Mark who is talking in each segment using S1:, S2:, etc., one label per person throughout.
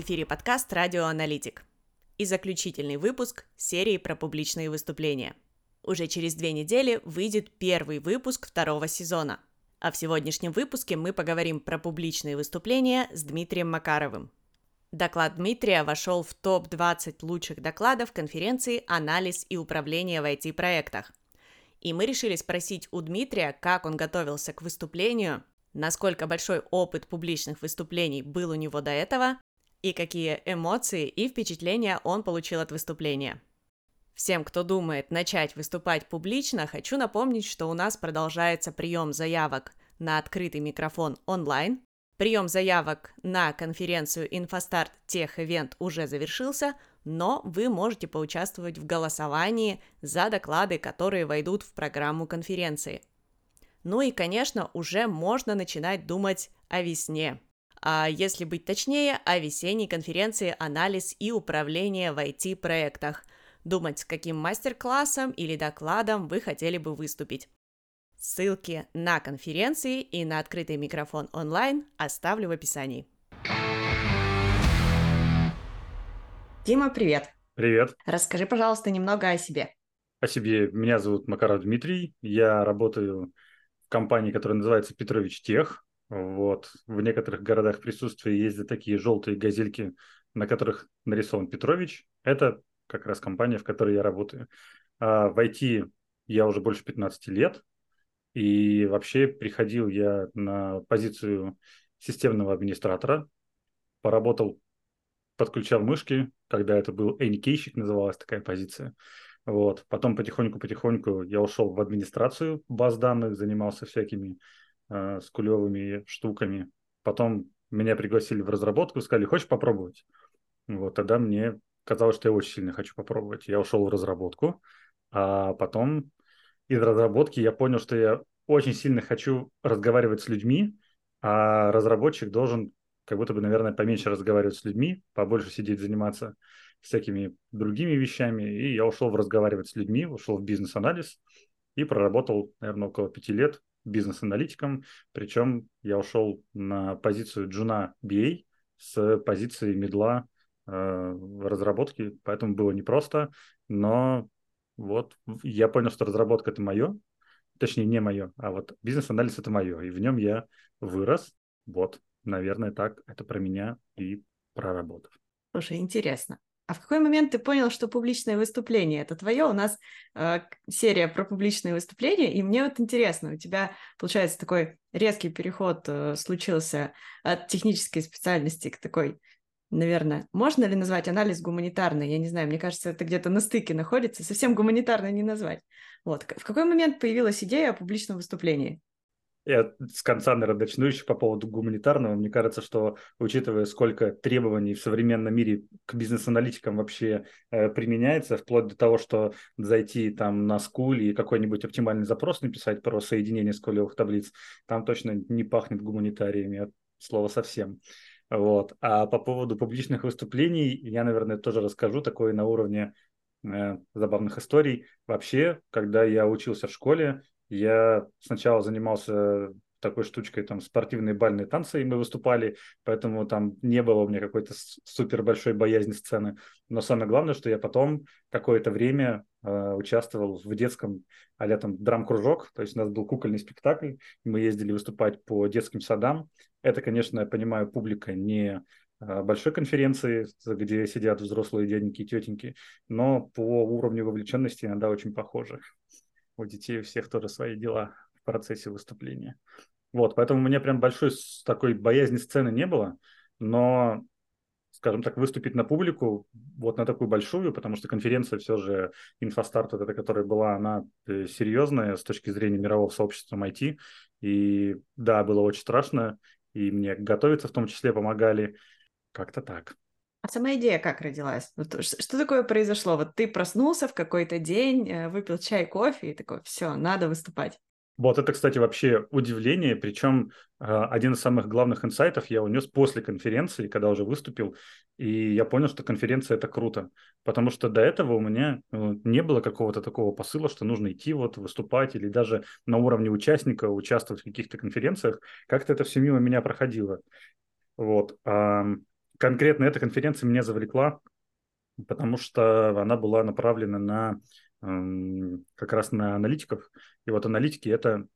S1: В эфире подкаст «Радио Аналитик» и заключительный выпуск серии про публичные выступления. Уже через две недели выйдет первый выпуск второго сезона. А в сегодняшнем выпуске мы поговорим про публичные выступления с Дмитрием Макаровым. Доклад Дмитрия вошел в топ-20 лучших докладов конференции «Анализ и управление в IT-проектах». И мы решили спросить у Дмитрия, как он готовился к выступлению, насколько большой опыт публичных выступлений был у него до этого, и какие эмоции и впечатления он получил от выступления. Всем, кто думает начать выступать публично, хочу напомнить, что у нас продолжается прием заявок на открытый микрофон онлайн. Прием заявок на конференцию InfoStart Тех Event уже завершился, но вы можете поучаствовать в голосовании за доклады, которые войдут в программу конференции. Ну и, конечно, уже можно начинать думать о весне, а если быть точнее, о весенней конференции «Анализ и управление в IT-проектах», думать, с каким мастер-классом или докладом вы хотели бы выступить. Ссылки на конференции и на открытый микрофон онлайн оставлю в описании. Дима, привет!
S2: Привет!
S1: Расскажи, пожалуйста, немного о себе.
S2: О себе. Меня зовут Макаров Дмитрий. Я работаю в компании, которая называется Петрович Тех. Вот. В некоторых городах присутствия ездят такие желтые газельки, на которых нарисован Петрович. Это как раз компания, в которой я работаю. А в IT я уже больше 15 лет. И вообще приходил я на позицию системного администратора, поработал, подключал мышки, когда это был эникейщик, называлась такая позиция. Вот. Потом потихоньку-потихоньку я ушел в администрацию баз данных, занимался всякими э, скулевыми штуками. Потом меня пригласили в разработку, сказали, хочешь попробовать? Вот тогда мне казалось, что я очень сильно хочу попробовать. Я ушел в разработку, а потом из разработки я понял, что я очень сильно хочу разговаривать с людьми, а разработчик должен как будто бы, наверное, поменьше разговаривать с людьми, побольше сидеть, заниматься всякими другими вещами. И я ушел в разговаривать с людьми, ушел в бизнес-анализ и проработал, наверное, около пяти лет бизнес-аналитиком. Причем я ушел на позицию джуна BA с позиции медла э, разработки, поэтому было непросто, но вот я понял, что разработка это мое, точнее не мое, а вот бизнес-анализ это мое, и в нем я вырос. Вот, наверное, так это про меня и про работу.
S1: Слушай, интересно. А в какой момент ты понял, что публичное выступление это твое? У нас э, серия про публичные выступления, и мне вот интересно, у тебя получается такой резкий переход э, случился от технической специальности к такой наверное, можно ли назвать анализ гуманитарный? Я не знаю, мне кажется, это где-то на стыке находится, совсем гуманитарно не назвать. Вот. В какой момент появилась идея о публичном выступлении?
S2: Я с конца, наверное, начну еще по поводу гуманитарного. Мне кажется, что, учитывая, сколько требований в современном мире к бизнес-аналитикам вообще э, применяется, вплоть до того, что зайти там на скуле и какой-нибудь оптимальный запрос написать про соединение скулевых таблиц, там точно не пахнет гуманитариями от слова совсем. Вот. А по поводу публичных выступлений я, наверное, тоже расскажу такое на уровне э, забавных историй. Вообще, когда я учился в школе, я сначала занимался такой штучкой, там, спортивные бальные танцы, и мы выступали, поэтому там не было у меня какой-то супер большой боязни сцены. Но самое главное, что я потом какое-то время э, участвовал в детском а там драм-кружок, то есть у нас был кукольный спектакль, мы ездили выступать по детским садам. Это, конечно, я понимаю, публика не э, большой конференции, где сидят взрослые дяденьки и тетеньки, но по уровню вовлеченности иногда очень похожи. У детей у всех тоже свои дела в процессе выступления. Вот, поэтому у меня прям большой такой боязни сцены не было, но, скажем так, выступить на публику, вот на такую большую, потому что конференция все же, инфостарт, вот эта, которая была, она э, серьезная с точки зрения мирового сообщества IT, и да, было очень страшно, и мне готовиться в том числе помогали, как-то так.
S1: А сама идея как родилась? Что такое произошло? Вот ты проснулся в какой-то день, э, выпил чай, кофе и такой, все, надо выступать.
S2: Вот это, кстати, вообще удивление, причем э, один из самых главных инсайтов я унес после конференции, когда уже выступил, и я понял, что конференция это круто, потому что до этого у меня э, не было какого-то такого посыла, что нужно идти вот выступать или даже на уровне участника участвовать в каких-то конференциях, как-то это все мимо меня проходило. Вот. Конкретно эта конференция меня завлекла, потому что она была направлена на как раз на аналитиков. И вот аналитики – это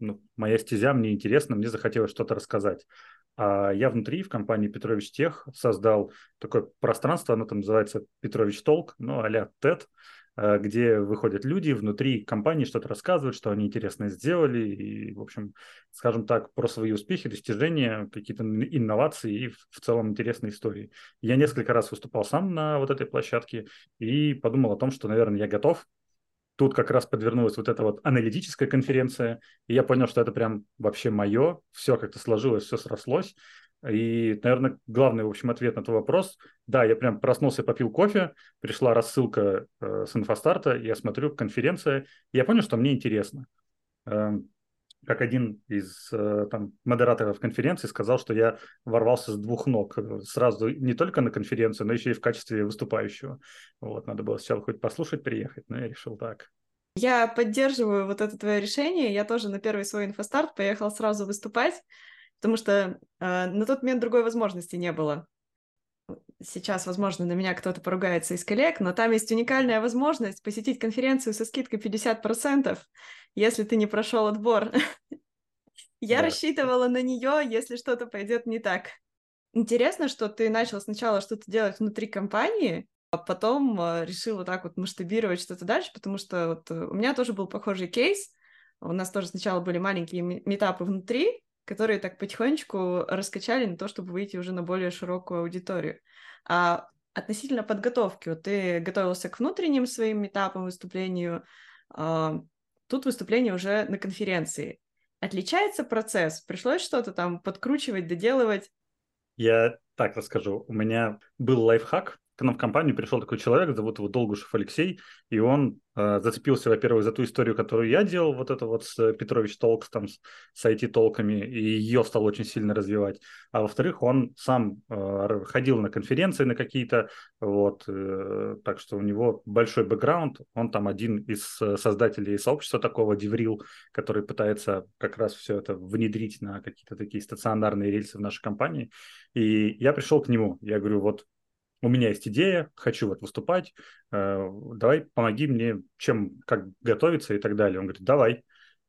S2: ну, моя стезя, мне интересно, мне захотелось что-то рассказать. А я внутри в компании Петрович Тех создал такое пространство, оно там называется Петрович Толк, ну, а-ля TED, где выходят люди внутри компании, что-то рассказывают, что они интересно сделали, и, в общем, скажем так, про свои успехи, достижения, какие-то инновации и в целом интересные истории. Я несколько раз выступал сам на вот этой площадке и подумал о том, что, наверное, я готов. Тут как раз подвернулась вот эта вот аналитическая конференция, и я понял, что это прям вообще мое, все как-то сложилось, все срослось. И, наверное, главный, в общем, ответ на этот вопрос. Да, я прям проснулся, попил кофе, пришла рассылка э, с инфостарта, я смотрю, конференция, и я понял, что мне интересно. Э, как один из э, там, модераторов конференции сказал, что я ворвался с двух ног сразу не только на конференцию, но еще и в качестве выступающего. Вот, надо было сначала хоть послушать, приехать, но я решил так.
S1: Я поддерживаю вот это твое решение. Я тоже на первый свой инфостарт поехал сразу выступать потому что э, на тот момент другой возможности не было. Сейчас, возможно, на меня кто-то поругается из коллег, но там есть уникальная возможность посетить конференцию со скидкой 50%, если ты не прошел отбор. Я рассчитывала на нее, если что-то пойдет не так. Интересно, что ты начал сначала что-то делать внутри компании, а потом э, решил вот так вот масштабировать что-то дальше, потому что вот э, у меня тоже был похожий кейс. У нас тоже сначала были маленькие метапы внутри, которые так потихонечку раскачали на то, чтобы выйти уже на более широкую аудиторию. А относительно подготовки, вот ты готовился к внутренним своим этапам выступлению, а, тут выступление уже на конференции. Отличается процесс? Пришлось что-то там подкручивать, доделывать?
S2: Я так расскажу. У меня был лайфхак, к нам в компанию пришел такой человек, зовут его Долгушев Алексей, и он э, зацепился, во-первых, за ту историю, которую я делал, вот это вот с Петрович Толкс, там, с, с IT-толками, и ее стал очень сильно развивать. А во-вторых, он сам э, ходил на конференции на какие-то, вот, э, так что у него большой бэкграунд, он там один из создателей сообщества такого, Деврил, который пытается как раз все это внедрить на какие-то такие стационарные рельсы в нашей компании. И я пришел к нему, я говорю, вот у меня есть идея, хочу вот выступать, э, давай помоги мне, чем, как готовиться и так далее. Он говорит, давай.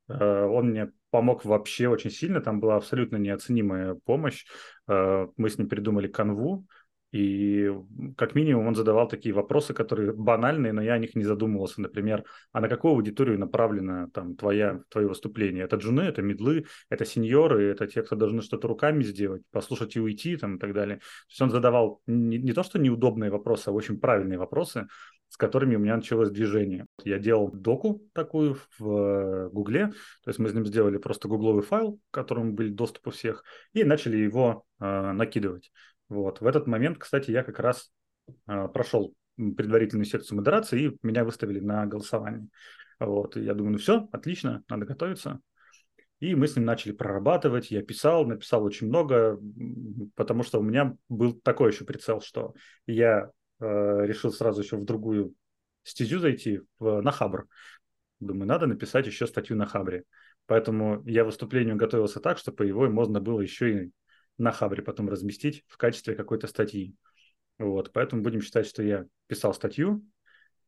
S2: Э, он мне помог вообще очень сильно, там была абсолютно неоценимая помощь. Э, мы с ним придумали канву, и как минимум он задавал такие вопросы, которые банальные, но я о них не задумывался. Например, а на какую аудиторию направлено там твоя, твое выступление? Это джуны, это медлы, это сеньоры, это те, кто должны что-то руками сделать, послушать и уйти там, и так далее. То есть он задавал не, не то, что неудобные вопросы, а очень правильные вопросы, с которыми у меня началось движение. Я делал доку такую в э, Гугле, то есть мы с ним сделали просто гугловый файл, к которому были доступ у всех, и начали его э, накидывать. Вот. В этот момент, кстати, я как раз э, прошел предварительную секцию модерации, и меня выставили на голосование. Вот. И я думаю, ну все, отлично, надо готовиться. И мы с ним начали прорабатывать. Я писал, написал очень много, потому что у меня был такой еще прицел, что я э, решил сразу еще в другую стезю зайти, в, на Хабр. Думаю, надо написать еще статью на Хабре. Поэтому я выступлению готовился так, чтобы его можно было еще и на Хабре потом разместить в качестве какой-то статьи. Вот, поэтому будем считать, что я писал статью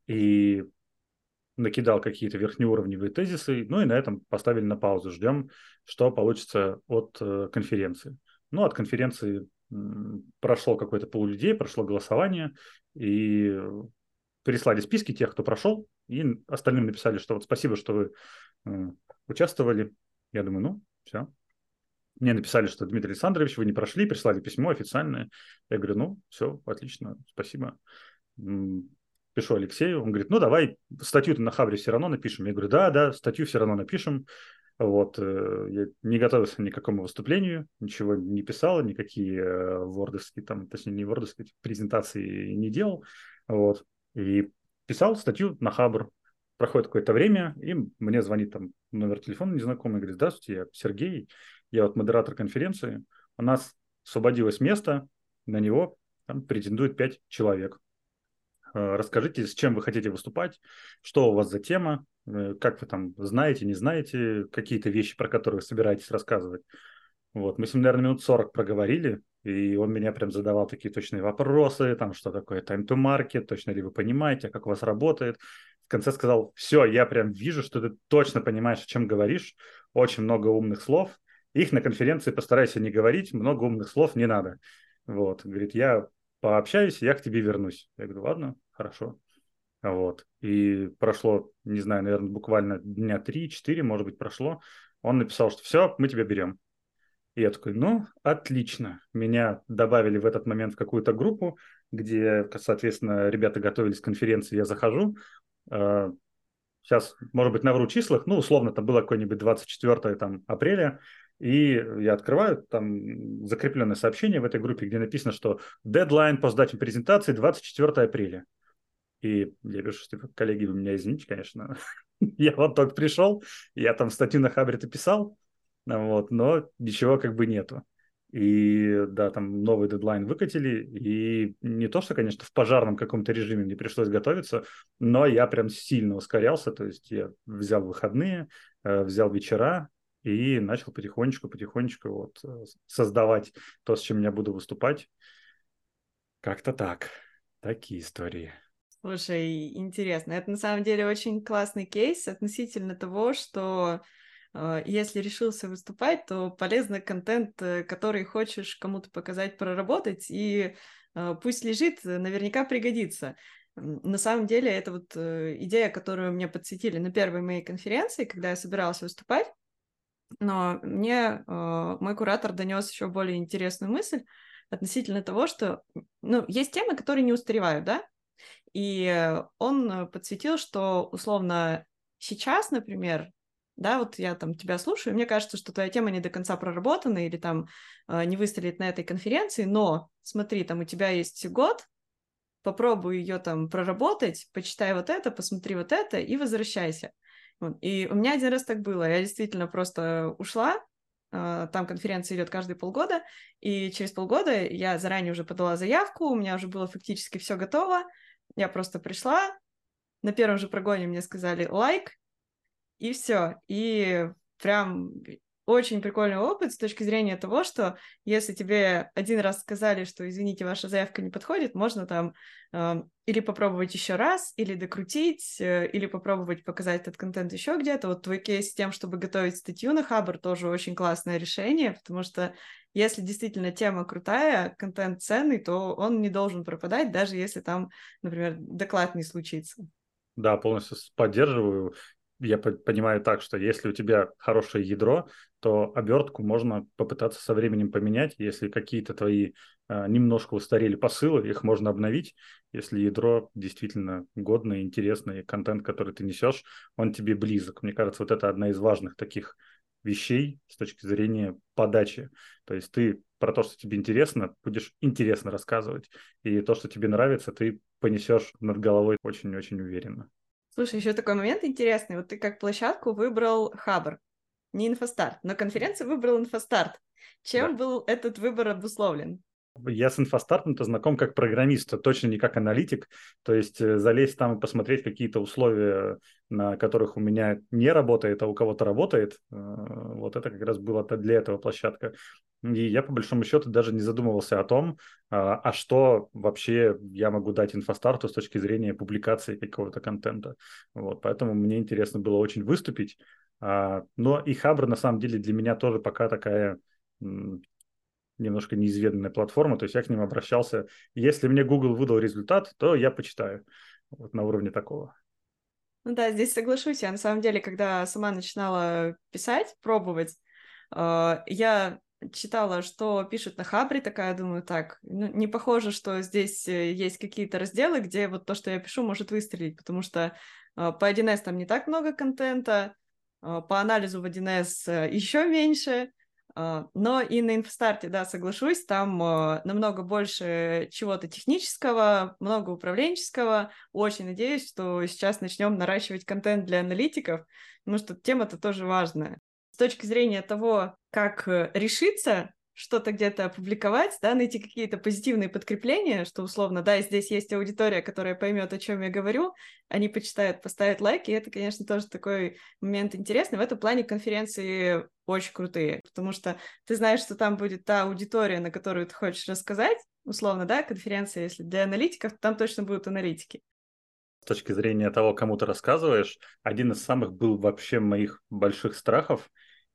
S2: и накидал какие-то верхнеуровневые тезисы, ну и на этом поставили на паузу. Ждем, что получится от э, конференции. Ну, от конференции прошло какое-то пол людей, прошло голосование, и прислали списки тех, кто прошел, и остальным написали, что вот спасибо, что вы э, участвовали. Я думаю, ну, все, мне написали, что Дмитрий Александрович, вы не прошли, прислали письмо официальное. Я говорю, ну, все, отлично, спасибо. Пишу Алексею, он говорит, ну, давай статью на Хабре все равно напишем. Я говорю, да, да, статью все равно напишем. Вот, э, я не готовился ни к какому выступлению, ничего не писал, никакие э, вордовские, там, точнее, не вордовские презентации не делал. Вот, и писал статью на Хабр. Проходит какое-то время, и мне звонит там номер телефона незнакомый, говорит, здравствуйте, я Сергей, я вот модератор конференции, у нас освободилось место, на него там претендует пять человек. Э, расскажите, с чем вы хотите выступать, что у вас за тема, э, как вы там знаете, не знаете, какие-то вещи, про которые собираетесь рассказывать. Вот, мы с ним, наверное, минут 40 проговорили, и он меня прям задавал такие точные вопросы, там, что такое time to market, точно ли вы понимаете, как у вас работает. В конце сказал, все, я прям вижу, что ты точно понимаешь, о чем говоришь, очень много умных слов, их на конференции постарайся не говорить, много умных слов не надо. Вот, говорит, я пообщаюсь, я к тебе вернусь. Я говорю, ладно, хорошо. Вот. И прошло, не знаю, наверное, буквально дня три-четыре, может быть, прошло. Он написал, что все, мы тебя берем. И я такой, ну, отлично. Меня добавили в этот момент в какую-то группу, где, соответственно, ребята готовились к конференции, я захожу. Сейчас, а, может быть, навру числах, ну, условно, там было какое-нибудь 24 там, апреля, и я открываю там закрепленное сообщение в этой группе, где написано, что дедлайн по сдаче презентации 24 апреля. И я пишу, типа, коллеги, вы меня извините, конечно. я вот только пришел, я там статью на Хабре-то писал, вот, но ничего как бы нету. И да, там новый дедлайн выкатили, и не то, что, конечно, в пожарном каком-то режиме мне пришлось готовиться, но я прям сильно ускорялся, то есть я взял выходные, э, взял вечера, и начал потихонечку-потихонечку вот э, создавать то, с чем я буду выступать. Как-то так. Такие истории.
S1: Слушай, интересно. Это на самом деле очень классный кейс относительно того, что э, если решился выступать, то полезно контент, э, который хочешь кому-то показать, проработать, и пусть лежит, наверняка пригодится. На самом деле, это вот идея, которую мне подсветили на первой моей конференции, когда я собиралась выступать. Но мне э, мой куратор донес еще более интересную мысль относительно того, что ну, есть темы, которые не устаревают, да? И он подсветил, что условно сейчас, например, да, вот я там тебя слушаю, мне кажется, что твоя тема не до конца проработана или там э, не выстрелит на этой конференции, но смотри, там у тебя есть год, попробуй ее там проработать, почитай вот это, посмотри вот это и возвращайся. И у меня один раз так было. Я действительно просто ушла, а, там конференция идет каждые полгода, и через полгода я заранее уже подала заявку, у меня уже было фактически все готово. Я просто пришла, на первом же прогоне мне сказали лайк, и все. И прям очень прикольный опыт с точки зрения того, что если тебе один раз сказали, что, извините, ваша заявка не подходит, можно там э, или попробовать еще раз, или докрутить, э, или попробовать показать этот контент еще где-то. Вот твой кейс с тем, чтобы готовить статью на Хабр, тоже очень классное решение, потому что если действительно тема крутая, контент ценный, то он не должен пропадать, даже если там, например, доклад не случится.
S2: Да, полностью поддерживаю я понимаю так, что если у тебя хорошее ядро, то обертку можно попытаться со временем поменять. Если какие-то твои э, немножко устарели посылы, их можно обновить. Если ядро действительно годное, интересное, контент, который ты несешь, он тебе близок. Мне кажется, вот это одна из важных таких вещей с точки зрения подачи. То есть ты про то, что тебе интересно, будешь интересно рассказывать. И то, что тебе нравится, ты понесешь над головой очень-очень уверенно.
S1: Слушай, еще такой момент интересный. Вот ты как площадку выбрал Хабр, не Инфостарт, но конференцию выбрал Инфостарт. Чем да. был этот выбор обусловлен?
S2: Я с инфостартом-то знаком как программист, а точно не как аналитик. То есть э, залезть там и посмотреть какие-то условия, на которых у меня не работает, а у кого-то работает, э, вот это как раз было для этого площадка. И я, по большому счету, даже не задумывался о том, а, а что вообще я могу дать инфостарту с точки зрения публикации какого-то контента. Вот, поэтому мне интересно было очень выступить. А, но и Хабр, на самом деле, для меня тоже пока такая немножко неизведанная платформа, то есть я к ним обращался. Если мне Google выдал результат, то я почитаю. Вот на уровне такого.
S1: Ну да, здесь соглашусь. Я на самом деле, когда сама начинала писать, пробовать, э, я читала, что пишут на Хабре, такая, думаю, так, ну, не похоже, что здесь э, есть какие-то разделы, где вот то, что я пишу, может выстрелить, потому что э, по 1С там не так много контента, по анализу в 1С еще меньше, но и на инфостарте, да, соглашусь, там намного больше чего-то технического, много управленческого. Очень надеюсь, что сейчас начнем наращивать контент для аналитиков, потому что тема-то тоже важная. С точки зрения того, как э, решиться что-то где-то опубликовать, да, найти какие-то позитивные подкрепления, что условно, да, здесь есть аудитория, которая поймет, о чем я говорю, они почитают, поставят лайки, и это, конечно, тоже такой момент интересный. В этом плане конференции очень крутые, потому что ты знаешь, что там будет та аудитория, на которую ты хочешь рассказать, условно, да, конференция, если для аналитиков, там точно будут аналитики.
S2: С точки зрения того, кому ты рассказываешь, один из самых был вообще моих больших страхов,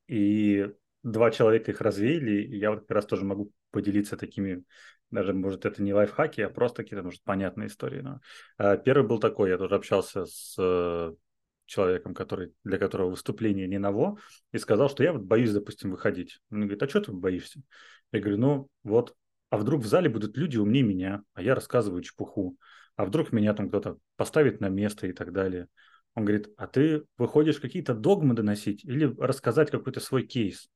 S2: и два человека их развеяли, и я вот как раз тоже могу поделиться такими, даже, может, это не лайфхаки, а просто какие-то, может, понятные истории. Но... А, первый был такой, я тоже общался с э, человеком, который, для которого выступление не ново, и сказал, что я вот боюсь, допустим, выходить. Он говорит, а что ты боишься? Я говорю, ну вот, а вдруг в зале будут люди умнее меня, а я рассказываю чепуху, а вдруг меня там кто-то поставит на место и так далее. Он говорит, а ты выходишь какие-то догмы доносить или рассказать какой-то свой кейс?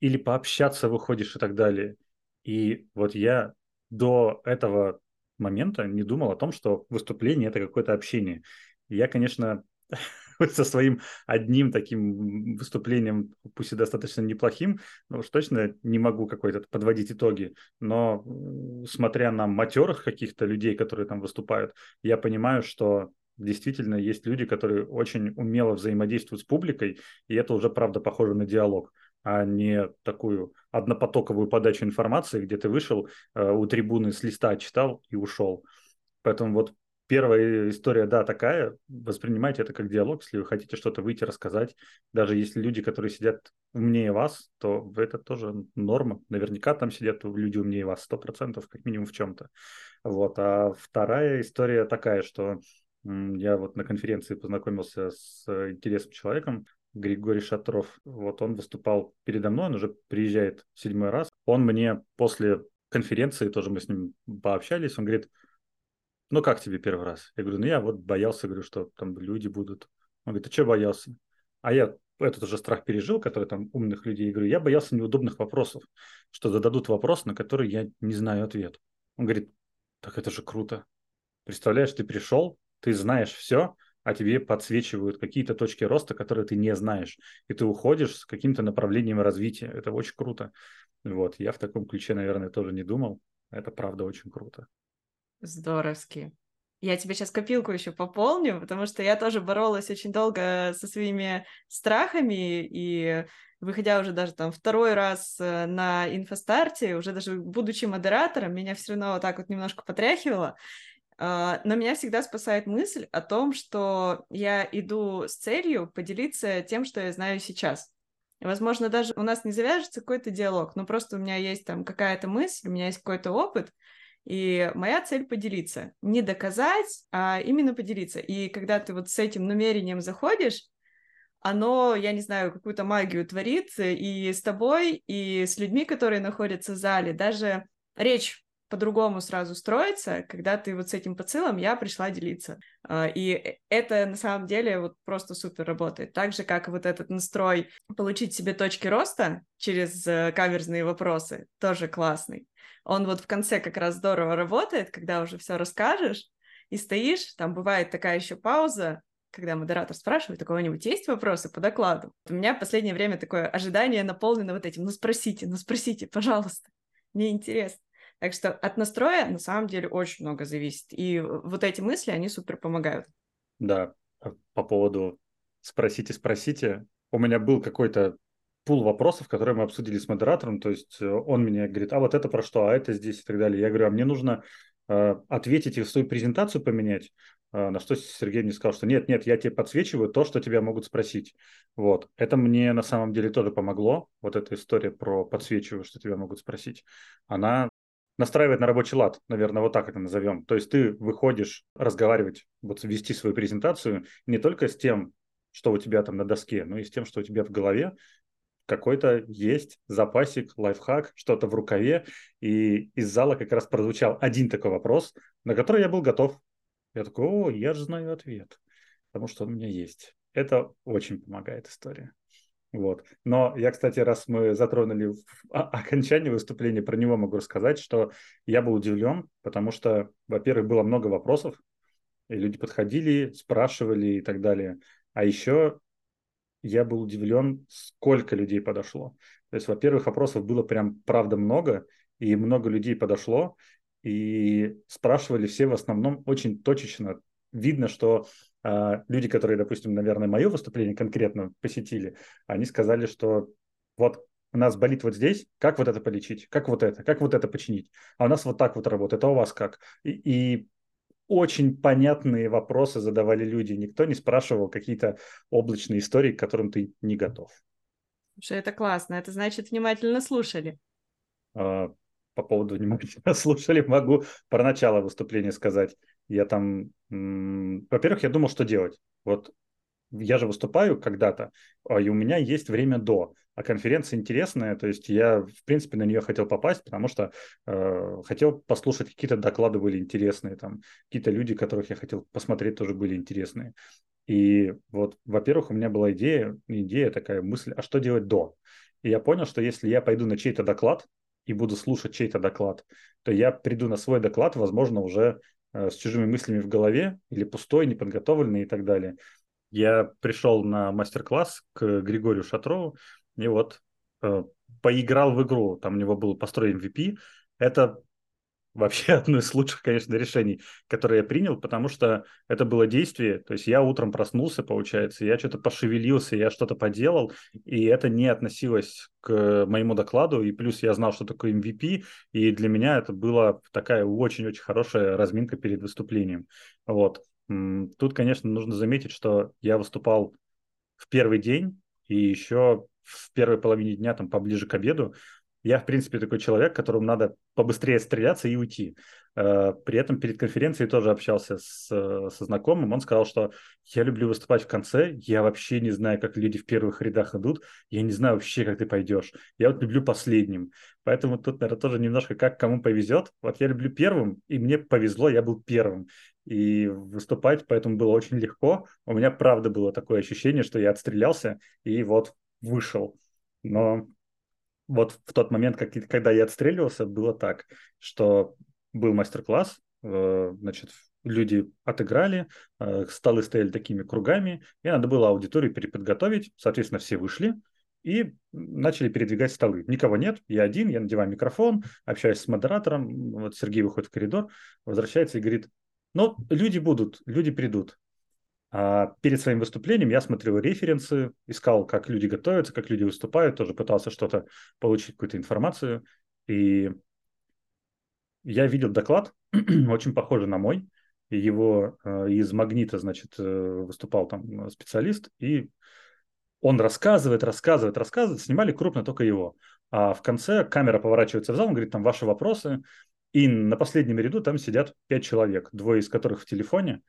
S2: или пообщаться выходишь и так далее. И вот я до этого момента не думал о том, что выступление это какое-то общение. я, конечно, со своим одним таким выступлением, пусть и достаточно неплохим, но уж точно не могу какой-то подводить итоги. Но смотря на матерых каких-то людей, которые там выступают, я понимаю, что действительно есть люди, которые очень умело взаимодействуют с публикой, и это уже, правда, похоже на диалог а не такую однопотоковую подачу информации, где ты вышел э, у трибуны с листа, читал и ушел. Поэтому вот первая история, да, такая. Воспринимайте это как диалог, если вы хотите что-то выйти, рассказать. Даже если люди, которые сидят умнее вас, то это тоже норма. Наверняка там сидят люди умнее вас, сто процентов, как минимум в чем-то. Вот. А вторая история такая, что я вот на конференции познакомился с интересным человеком, Григорий Шатров. Вот он выступал передо мной, он уже приезжает седьмой раз. Он мне после конференции, тоже мы с ним пообщались, он говорит, ну как тебе первый раз? Я говорю, ну я вот боялся, говорю, что там люди будут. Он говорит, ты что боялся? А я этот уже страх пережил, который там умных людей. Я говорю, я боялся неудобных вопросов, что зададут вопрос, на который я не знаю ответ. Он говорит, так это же круто. Представляешь, ты пришел, ты знаешь все, а тебе подсвечивают какие-то точки роста, которые ты не знаешь, и ты уходишь с каким-то направлением развития. Это очень круто. Вот, я в таком ключе, наверное, тоже не думал. Это правда очень круто.
S1: Здоровски. Я тебе сейчас копилку еще пополню, потому что я тоже боролась очень долго со своими страхами, и выходя уже даже там второй раз э, на инфостарте, уже даже будучи модератором, меня все равно вот так вот немножко потряхивало. А, но меня всегда спасает мысль о том, что я иду с целью поделиться тем, что я знаю сейчас. Возможно, даже у нас не завяжется какой-то диалог, но просто у меня есть там какая-то мысль, у меня есть какой-то опыт, и моя цель поделиться. Не доказать, а именно поделиться. И когда ты вот с этим намерением заходишь, оно, я не знаю, какую-то магию творит и с тобой, и с людьми, которые находятся в зале. Даже речь по-другому сразу строится, когда ты вот с этим посылом я пришла делиться. А, и это на самом деле вот просто супер работает. Так же, как вот этот настрой получить себе точки роста через э, каверзные вопросы, тоже классный. Он вот в конце как раз здорово работает, когда уже все расскажешь, и стоишь, там бывает такая еще пауза, когда модератор спрашивает, у кого-нибудь есть вопросы по докладу? У меня в последнее время такое ожидание наполнено вот этим, ну спросите, ну спросите, пожалуйста, мне интересно. Так что от настроя на самом деле очень много зависит. И вот эти мысли, они супер помогают.
S2: Да, а по поводу спросите, спросите. У меня был какой-то пул вопросов, которые мы обсудили с модератором. То есть э, он мне говорит, а вот это про что, а это здесь и так далее. Я говорю, а мне нужно э, ответить и свою презентацию поменять. Э, на что Сергей мне сказал, что нет, нет, я тебе подсвечиваю то, что тебя могут спросить. Вот. Это мне на самом деле тоже помогло. Вот эта история про подсвечиваю, что тебя могут спросить. Она настраивать на рабочий лад, наверное, вот так это назовем. То есть ты выходишь разговаривать, вот вести свою презентацию не только с тем, что у тебя там на доске, но и с тем, что у тебя в голове, какой-то есть запасик, лайфхак, что-то в рукаве. И из зала как раз прозвучал один такой вопрос, на который я был готов. Я такой, о, я же знаю ответ, потому что он у меня есть. Это очень помогает история. Вот. Но я, кстати, раз мы затронули окончание выступления, про него могу рассказать, что я был удивлен, потому что, во-первых, было много вопросов, и люди подходили, спрашивали и так далее. А еще я был удивлен, сколько людей подошло. То есть, во-первых, вопросов было прям правда много, и много людей подошло, и спрашивали все в основном очень точечно. Видно, что люди, которые, допустим, наверное, мое выступление конкретно посетили, они сказали, что вот у нас болит вот здесь, как вот это полечить, как вот это, как вот это починить, а у нас вот так вот работает, а у вас как? И, и очень понятные вопросы задавали люди, никто не спрашивал какие-то облачные истории, к которым ты не готов.
S1: Что это классно, это значит внимательно слушали.
S2: А, по поводу внимательно слушали, могу про начало выступления сказать. Я там, во-первых, я думал, что делать. Вот я же выступаю когда-то, а, и у меня есть время до. А конференция интересная, то есть я, в принципе, на нее хотел попасть, потому что э, хотел послушать, какие-то доклады были интересные, там, какие-то люди, которых я хотел посмотреть, тоже были интересные. И вот, во-первых, у меня была идея, идея такая, мысль, а что делать до? И я понял, что если я пойду на чей-то доклад и буду слушать чей-то доклад, то я приду на свой доклад, возможно, уже с чужими мыслями в голове или пустой, неподготовленный и так далее я пришел на мастер-класс к Григорию Шатрову, и вот э, поиграл в игру, там у него был построен MVP. Это вообще одно из лучших, конечно, решений, которые я принял, потому что это было действие, то есть я утром проснулся, получается, я что-то пошевелился, я что-то поделал, и это не относилось к моему докладу, и плюс я знал, что такое MVP, и для меня это была такая очень-очень хорошая разминка перед выступлением. Вот. Тут, конечно, нужно заметить, что я выступал в первый день и еще в первой половине дня, там, поближе к обеду, я, в принципе, такой человек, которому надо побыстрее стреляться и уйти. Э, при этом перед конференцией тоже общался с, со знакомым. Он сказал, что я люблю выступать в конце. Я вообще не знаю, как люди в первых рядах идут. Я не знаю вообще, как ты пойдешь. Я вот люблю последним. Поэтому тут, наверное, тоже немножко как кому повезет. Вот я люблю первым, и мне повезло, я был первым. И выступать поэтому было очень легко. У меня, правда, было такое ощущение, что я отстрелялся и вот вышел. Но вот в тот момент, как, когда я отстреливался, было так, что был мастер-класс, э, значит, люди отыграли, э, столы стояли такими кругами, и надо было аудиторию переподготовить, соответственно, все вышли и начали передвигать столы. Никого нет, я один, я надеваю микрофон, общаюсь с модератором, вот Сергей выходит в коридор, возвращается и говорит, ну, люди будут, люди придут. А перед своим выступлением я смотрел референсы, искал, как люди готовятся, как люди выступают, тоже пытался что-то получить, какую-то информацию. И я видел доклад, очень похожий на мой. Его э, из «Магнита», значит, э, выступал там специалист, и он рассказывает, рассказывает, рассказывает, снимали крупно только его. А в конце камера поворачивается в зал, он говорит, там ваши вопросы, и на последнем ряду там сидят пять человек, двое из которых в телефоне,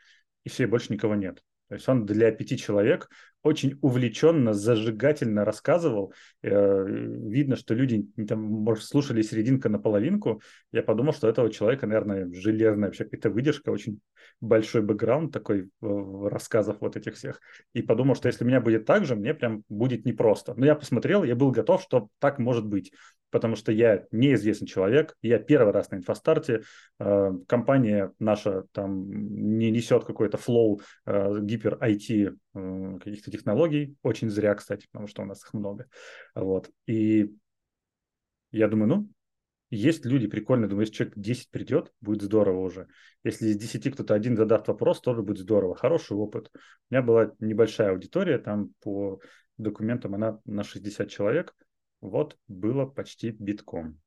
S2: и все, больше никого нет. То есть он для пяти человек очень увлеченно, зажигательно рассказывал. Э, видно, что люди там, может, слушали серединка на половинку. Я подумал, что этого человека, наверное, железная вообще какая-то выдержка, очень большой бэкграунд такой в рассказах вот этих всех. И подумал, что если у меня будет так же, мне прям будет непросто. Но я посмотрел, я был готов, что так может быть потому что я неизвестный человек, я первый раз на инфостарте, э, компания наша там не несет какой-то флоу э, гипер IT э, каких-то технологий, очень зря, кстати, потому что у нас их много, вот, и я думаю, ну, есть люди прикольные, думаю, если человек 10 придет, будет здорово уже. Если из 10 кто-то один задаст вопрос, тоже будет здорово. Хороший опыт. У меня была небольшая аудитория, там по документам она на 60 человек вот было почти битком.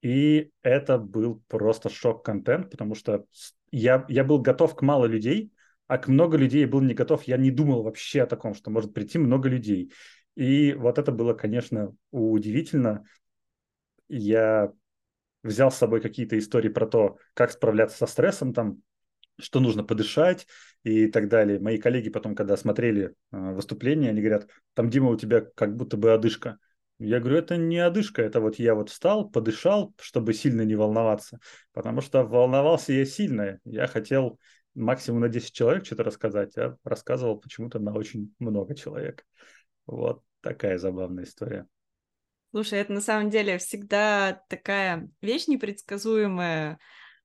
S2: И это был просто шок-контент, потому что я, я был готов к мало людей, а к много людей я был не готов. Я не думал вообще о таком, что может прийти много людей. И вот это было, конечно, удивительно. Я взял с собой какие-то истории про то, как справляться со стрессом, там, что нужно подышать и так далее. Мои коллеги потом, когда смотрели э, выступление, они говорят, там, Дима, у тебя как будто бы одышка. Я говорю, это не одышка, это вот я вот встал, подышал, чтобы сильно не волноваться, потому что волновался я сильно. Я хотел максимум на 10 человек что-то рассказать, а рассказывал почему-то на очень много человек. Вот такая забавная история.
S1: Слушай, это на самом деле всегда такая вещь непредсказуемая.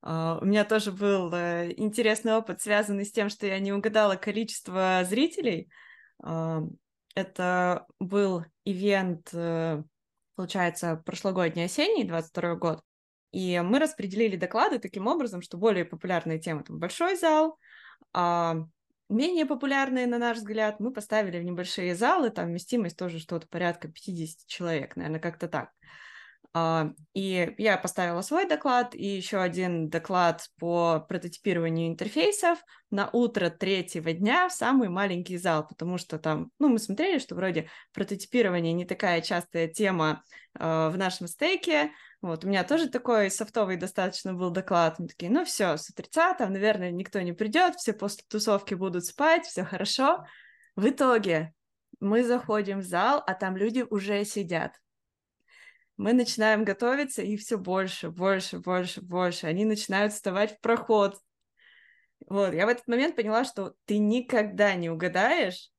S1: Uh, у меня тоже был uh, интересный опыт, связанный с тем, что я не угадала количество зрителей. Uh, Это был ивент, э, получается, прошлогодний осенний, 22 год. И мы распределили доклады таким образом, что более популярные темы там большой зал, а менее популярные, на наш взгляд, мы поставили в небольшие залы, там вместимость тоже что-то порядка 50 человек, наверное, как-то так. А, и я поставила свой доклад и еще один доклад по прототипированию интерфейсов на утро третьего дня в самый маленький зал, потому что там, ну, мы смотрели, что вроде прототипирование не такая частая тема э, в нашем стейке, вот, у меня тоже такой софтовый достаточно был доклад. Мы такие, ну все, с утреца там, наверное, никто не придет, все после тусовки будут спать, все хорошо. В итоге мы заходим в зал, а там люди уже сидят. Мы начинаем готовиться, и все больше, больше, больше, больше. Они начинают вставать в проход. Вот, я в этот момент поняла, что ты никогда не угадаешь,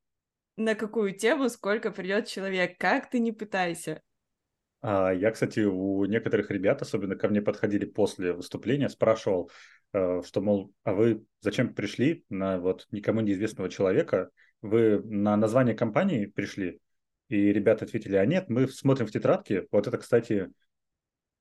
S1: на какую тему сколько придет человек, как ты не пытайся.
S2: А я, кстати, у некоторых ребят, особенно ко мне подходили после выступления, спрашивал, э, что, мол, а вы зачем пришли на вот никому неизвестного человека? Вы на название компании пришли? И ребята ответили, а нет, мы смотрим в тетрадке. Вот это, кстати,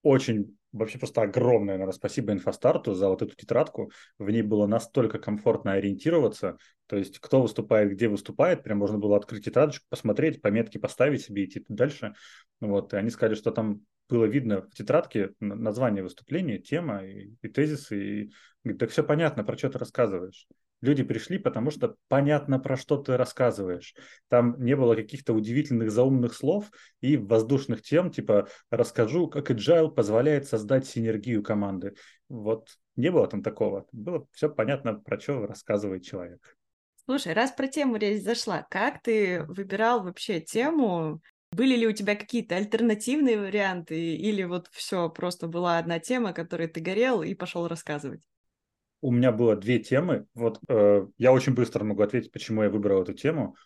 S2: очень, вообще просто огромное, наверное, спасибо Инфостарту за вот эту тетрадку. В ней было настолько комфортно ориентироваться. То есть кто выступает, где выступает, прям можно было открыть тетрадочку, посмотреть, пометки поставить себе, идти дальше. Вот, и они сказали, что там было видно в тетрадке название выступления, тема и, и тезисы. И говорит, так все понятно, про что ты рассказываешь. Люди пришли, потому что понятно, про что ты рассказываешь. Там не было каких-то удивительных заумных слов и воздушных тем, типа «расскажу, как agile позволяет создать синергию команды». Вот не было там такого. Было все понятно, про что рассказывает человек.
S1: Слушай, раз про тему речь зашла, как ты выбирал вообще тему? Были ли у тебя какие-то альтернативные варианты, или вот все, просто была одна тема, которой ты горел и пошел рассказывать?
S2: У меня было две темы. Вот э, я очень быстро могу ответить, почему я выбрал эту тему.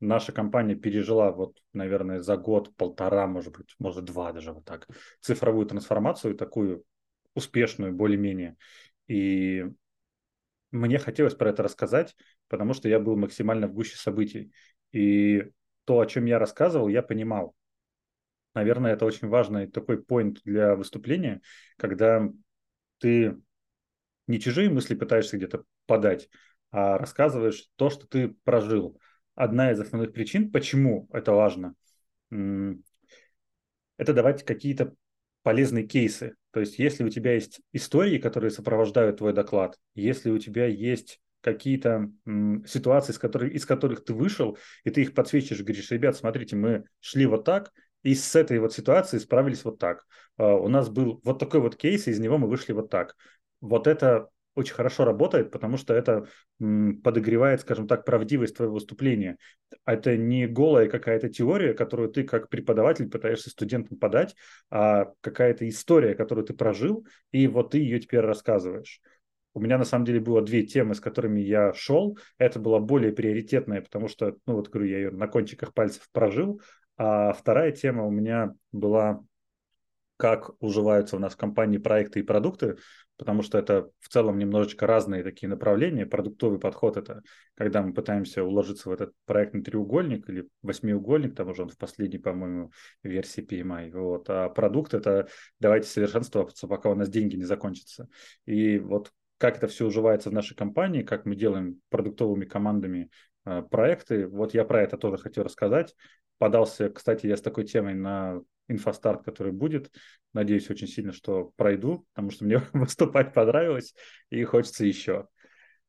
S2: Наша компания пережила вот, наверное, за год, полтора, может быть, может два даже вот так, цифровую трансформацию, такую успешную более-менее. И мне хотелось про это рассказать, потому что я был максимально в гуще событий. И то, о чем я рассказывал, я понимал. Наверное, это очень важный такой поинт для выступления, когда ты не чужие мысли пытаешься где-то подать, а рассказываешь то, что ты прожил. Одна из основных причин, почему это важно, это давать какие-то полезные кейсы. То есть, если у тебя есть истории, которые сопровождают твой доклад, если у тебя есть какие-то ситуации, из которых, из которых ты вышел, и ты их подсвечиваешь, говоришь, ребят, смотрите, мы шли вот так, и с этой вот ситуацией справились вот так. Uh, у нас был вот такой вот кейс, и из него мы вышли вот так вот это очень хорошо работает, потому что это подогревает, скажем так, правдивость твоего выступления. Это не голая какая-то теория, которую ты как преподаватель пытаешься студентам подать, а какая-то история, которую ты прожил, и вот ты ее теперь рассказываешь. У меня на самом деле было две темы, с которыми я шел. Это была более приоритетная, потому что, ну вот говорю, я ее на кончиках пальцев прожил. А вторая тема у меня была как уживаются у нас в компании проекты и продукты, потому что это в целом немножечко разные такие направления. Продуктовый подход – это когда мы пытаемся уложиться в этот проектный треугольник или восьмиугольник, там уже он в последней, по-моему, версии PMI. Вот. А продукт – это давайте совершенствоваться, пока у нас деньги не закончатся. И вот как это все уживается в нашей компании, как мы делаем продуктовыми командами э, проекты. Вот я про это тоже хотел рассказать. Подался, кстати, я с такой темой на инфостарт, который будет. Надеюсь очень сильно, что пройду, потому что мне выступать понравилось и хочется еще.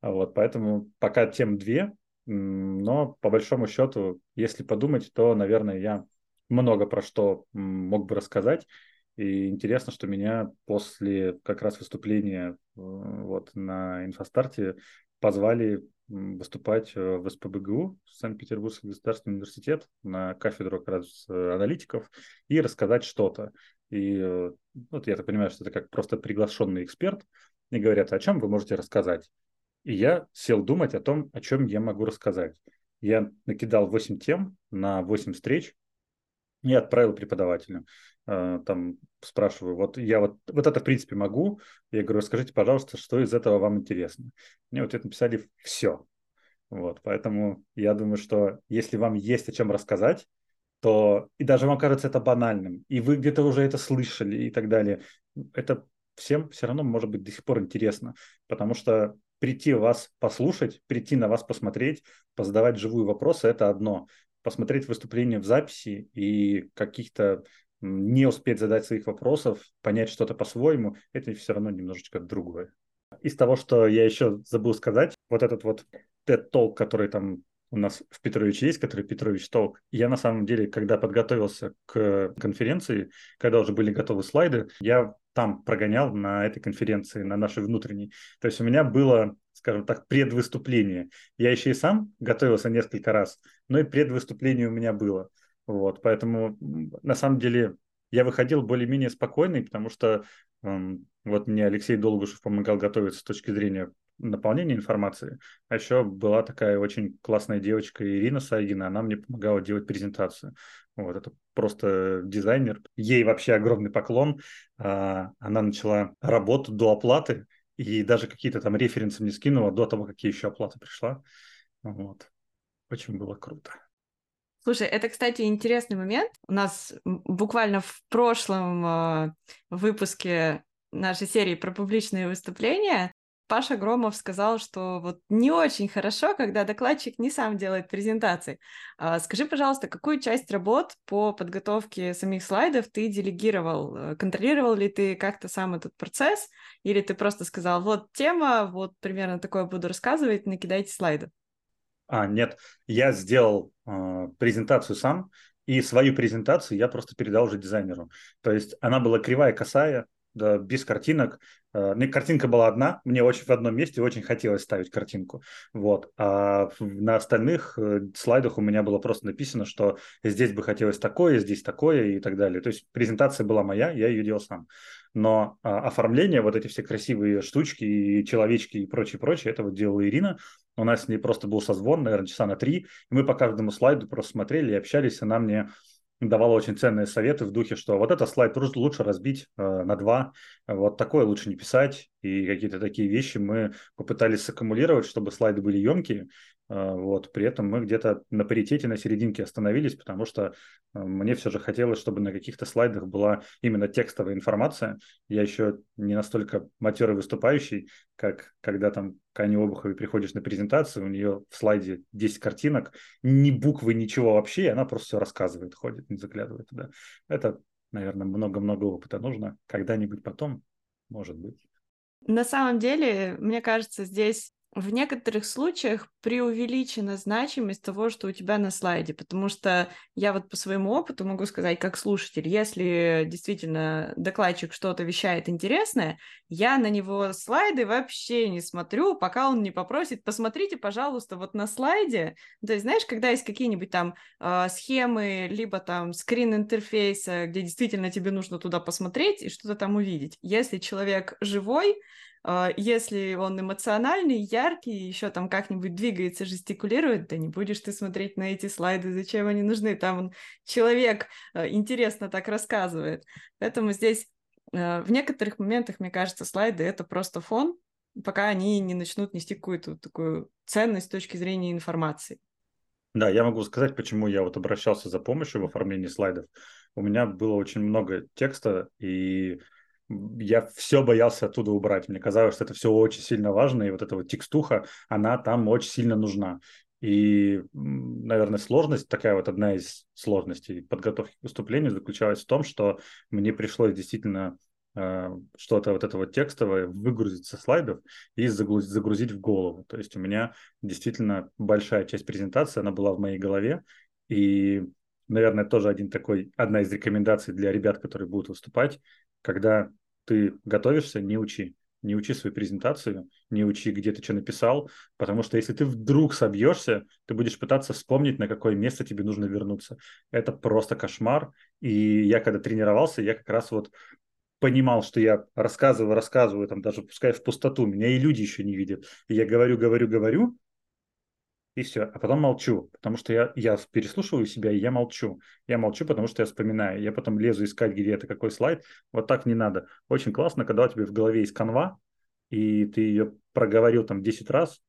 S2: Вот, поэтому пока тем две, но по большому счету, если подумать, то, наверное, я много про что мог бы рассказать. И интересно, что меня после как раз выступления вот на инфостарте позвали выступать э, в СПБГУ, Санкт-Петербургский государственный университет, на кафедру как раз аналитиков и рассказать что-то. И э, вот я так понимаю, что это как просто приглашенный эксперт, и говорят, о чем вы можете рассказать. И я сел думать о том, о чем я могу рассказать. Я накидал 8 тем на 8 встреч, и отправил преподавателю. Э, там спрашиваю, вот я вот, вот это в принципе могу. Я говорю, расскажите, пожалуйста, что из этого вам интересно. Мне вот это написали все. Вот, поэтому я думаю, что если вам есть о чем рассказать, то и даже вам кажется это банальным, и вы где-то уже это слышали и так далее, это всем все равно может быть до сих пор интересно, потому что прийти вас послушать, прийти на вас посмотреть, позадавать живые вопросы – это одно. Посмотреть выступление в записи и каких-то не успеть задать своих вопросов, понять что-то по-своему, это все равно немножечко другое. Из того, что я еще забыл сказать, вот этот вот TED Talk, который там у нас в Петровиче есть, который Петрович Толк. Я на самом деле, когда подготовился к конференции, когда уже были готовы слайды, я там прогонял на этой конференции, на нашей внутренней. То есть у меня было, скажем так, предвыступление. Я еще и сам готовился несколько раз, но и предвыступление у меня было. Вот, поэтому на самом деле я выходил более-менее спокойный, потому что эм, вот мне Алексей Долгушев помогал готовиться с точки зрения наполнения информации. А еще была такая очень классная девочка Ирина Сайгина, она мне помогала делать презентацию. Вот это просто дизайнер. Ей вообще огромный поклон. А, она начала работу до оплаты и даже какие-то там референсы мне скинула до того, какие еще оплата пришла. Вот. Очень было круто.
S1: Слушай, это, кстати, интересный момент. У нас буквально в прошлом э, выпуске нашей серии про публичные выступления Паша Громов сказал, что вот не очень хорошо, когда докладчик не сам делает презентации. А, скажи, пожалуйста, какую часть работ по подготовке самих слайдов ты делегировал? Э, контролировал ли ты как-то сам этот процесс? Или ты просто сказал, вот тема, вот примерно такое буду рассказывать, накидайте слайды?
S2: А, нет, я сделал э, презентацию сам, и свою презентацию я просто передал уже дизайнеру. То есть она была кривая, косая, да, без картинок. Э, мне картинка была одна, мне очень в одном месте очень хотелось ставить картинку. Вот. А на остальных э, слайдах у меня было просто написано, что здесь бы хотелось такое, здесь такое и так далее. То есть презентация была моя, я ее делал сам. Но а, оформление, вот эти все красивые штучки и человечки и прочее, прочее, это вот делала Ирина. У нас с ней просто был созвон, наверное, часа на три. И мы по каждому слайду просто смотрели и общались. Она мне давала очень ценные советы в духе, что вот этот слайд лучше разбить э, на два, вот такое лучше не писать, и какие-то такие вещи мы попытались саккумулировать, чтобы слайды были емкие, вот, при этом мы где-то на паритете, на серединке остановились, потому что э, мне все же хотелось, чтобы на каких-то слайдах была именно текстовая информация. Я еще не настолько матерый выступающий, как когда там к Ане Обуховой приходишь на презентацию, у нее в слайде 10 картинок, ни буквы, ничего вообще, и она просто все рассказывает, ходит, не заглядывает туда. Это, наверное, много-много опыта нужно. Когда-нибудь потом, может быть.
S1: На самом деле, мне кажется, здесь в некоторых случаях преувеличена значимость того, что у тебя на слайде, потому что я вот по своему опыту могу сказать, как слушатель, если действительно докладчик что-то вещает интересное, я на него слайды вообще не смотрю, пока он не попросит, посмотрите, пожалуйста, вот на слайде, то есть, знаешь, когда есть какие-нибудь там э, схемы, либо там скрин интерфейса, где действительно тебе нужно туда посмотреть и что-то там увидеть. Если человек живой, если он эмоциональный, яркий, еще там как-нибудь двигается, жестикулирует, да не будешь ты смотреть на эти слайды, зачем они нужны? Там он, человек а, интересно так рассказывает. Поэтому здесь а, в некоторых моментах, мне кажется, слайды — это просто фон, пока они не начнут нести какую-то такую ценность с точки зрения информации.
S2: Да, я могу сказать, почему я вот обращался за помощью в оформлении слайдов. У меня было очень много текста, и я все боялся оттуда убрать. Мне казалось, что это все очень сильно важно, и вот эта вот текстуха, она там очень сильно нужна. И, наверное, сложность, такая вот одна из сложностей подготовки к выступлению заключалась в том, что мне пришлось действительно э, что-то вот это вот текстовое выгрузить со слайдов и загрузить, загрузить в голову. То есть у меня действительно большая часть презентации, она была в моей голове, и, наверное, тоже один такой, одна из рекомендаций для ребят, которые будут выступать, когда ты готовишься, не учи. Не учи свою презентацию, не учи, где ты что написал, потому что если ты вдруг собьешься, ты будешь пытаться вспомнить, на какое место тебе нужно вернуться. Это просто кошмар. И я когда тренировался, я как раз вот понимал, что я рассказываю, рассказываю, там даже пускай в пустоту, меня и люди еще не видят. И я говорю, говорю, говорю, и все. А потом молчу, потому что я, я переслушиваю себя, и я молчу. Я молчу, потому что я вспоминаю. Я потом лезу искать, где это, какой слайд. Вот так не надо. Очень классно, когда у тебя в голове есть канва, и ты ее проговорил там 10 раз,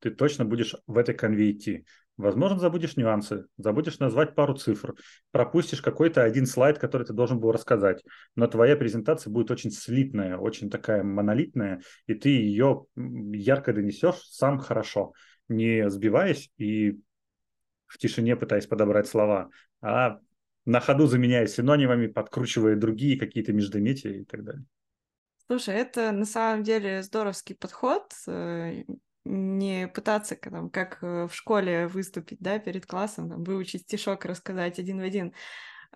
S2: ты точно будешь в этой конве идти. Возможно, забудешь нюансы, забудешь назвать пару цифр, пропустишь какой-то один слайд, который ты должен был рассказать. Но твоя презентация будет очень слитная, очень такая монолитная, и ты ее ярко донесешь сам хорошо, не сбиваясь и в тишине пытаясь подобрать слова, а на ходу заменяя синонимами, подкручивая другие какие-то междометия и так далее.
S1: Слушай, это на самом деле здоровский подход. Э, не пытаться там, как э, в школе выступить, да, перед классом, там, выучить стишок, рассказать один в один.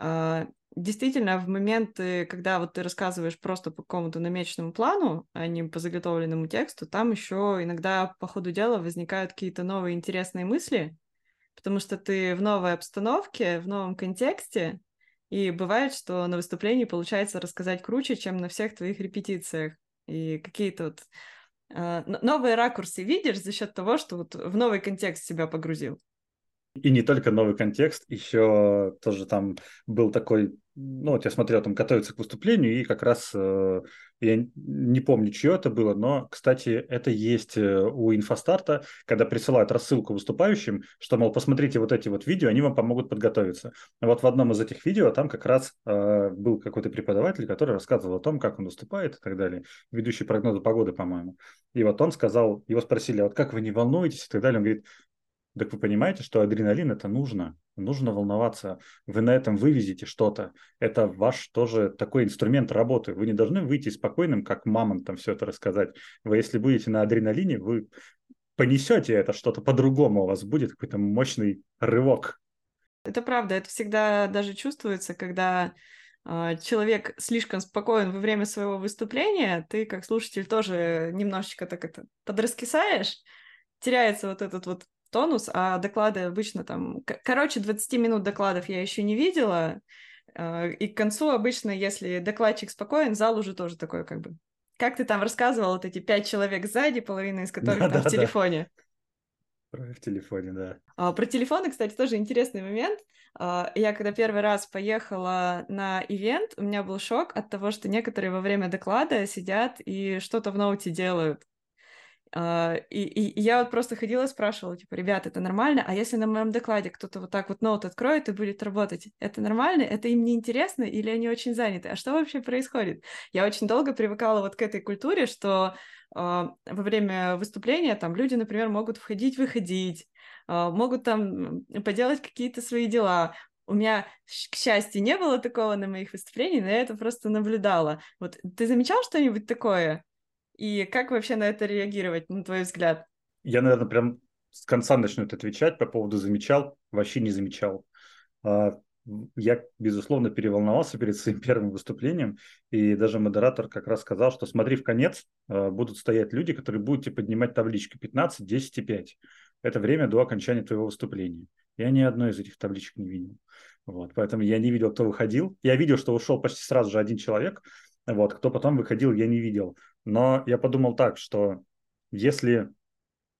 S1: А, действительно, в моменты, когда вот ты рассказываешь просто по какому-то намеченному плану, а не по заготовленному тексту, там еще иногда по ходу дела возникают какие-то новые интересные мысли, потому что ты в новой обстановке, в новом контексте, и бывает, что на выступлении получается рассказать круче, чем на всех твоих репетициях. И какие-то вот а, новые ракурсы видишь за счет того, что вот в новый контекст себя погрузил.
S2: И не только новый контекст, еще тоже там был такой, ну вот я смотрел, там готовится к выступлению, и как раз э, я не помню, чье это было, но, кстати, это есть э, у инфостарта, когда присылают рассылку выступающим, что, мол, посмотрите вот эти вот видео, они вам помогут подготовиться. Вот в одном из этих видео там как раз э, был какой-то преподаватель, который рассказывал о том, как он выступает и так далее, ведущий прогнозы погоды, по-моему. И вот он сказал, его спросили, а вот как вы не волнуетесь и так далее, он говорит, так вы понимаете, что адреналин это нужно, нужно волноваться. Вы на этом вывезете что-то. Это ваш тоже такой инструмент работы. Вы не должны выйти спокойным, как мамон там все это рассказать. Вы если будете на адреналине, вы понесете это что-то по-другому, у вас будет какой-то мощный рывок.
S1: Это правда, это всегда даже чувствуется, когда э, человек слишком спокоен во время своего выступления, ты как слушатель тоже немножечко так это подраскисаешь, теряется вот этот вот тонус, а доклады обычно там... Короче, 20 минут докладов я еще не видела, а, и к концу обычно, если докладчик спокоен, зал уже тоже такой как бы... Как ты там рассказывал, вот эти пять человек сзади, половина из которых да, там да, в телефоне.
S2: Да. Про в телефоне, да.
S1: А, про телефоны, кстати, тоже интересный момент. А, я когда первый раз поехала на ивент, у меня был шок от того, что некоторые во время доклада сидят и что-то в ноуте делают. Uh, и, и, я вот просто ходила спрашивала, типа, ребят, это нормально? А если на моем докладе кто-то вот так вот ноут откроет и будет работать, это нормально? Это им не интересно или они очень заняты? А что вообще происходит? Я очень долго привыкала вот к этой культуре, что uh, во время выступления там люди, например, могут входить-выходить, uh, могут там поделать какие-то свои дела. У меня, к счастью, не было такого на моих выступлениях, но я это просто наблюдала. Вот ты замечал что-нибудь такое? И как вообще на это реагировать, на твой взгляд?
S2: Я, наверное, прям с конца начну это отвечать по поводу замечал, вообще не замечал. А, я, безусловно, переволновался перед своим первым выступлением, и даже модератор как раз сказал, что смотри в конец, а, будут стоять люди, которые будут тебе поднимать таблички 15, 10 и 5. Это время до окончания твоего выступления. Я ни одной из этих табличек не видел. Вот, поэтому я не видел, кто выходил. Я видел, что ушел почти сразу же один человек, вот, кто потом выходил, я не видел. Но я подумал так, что если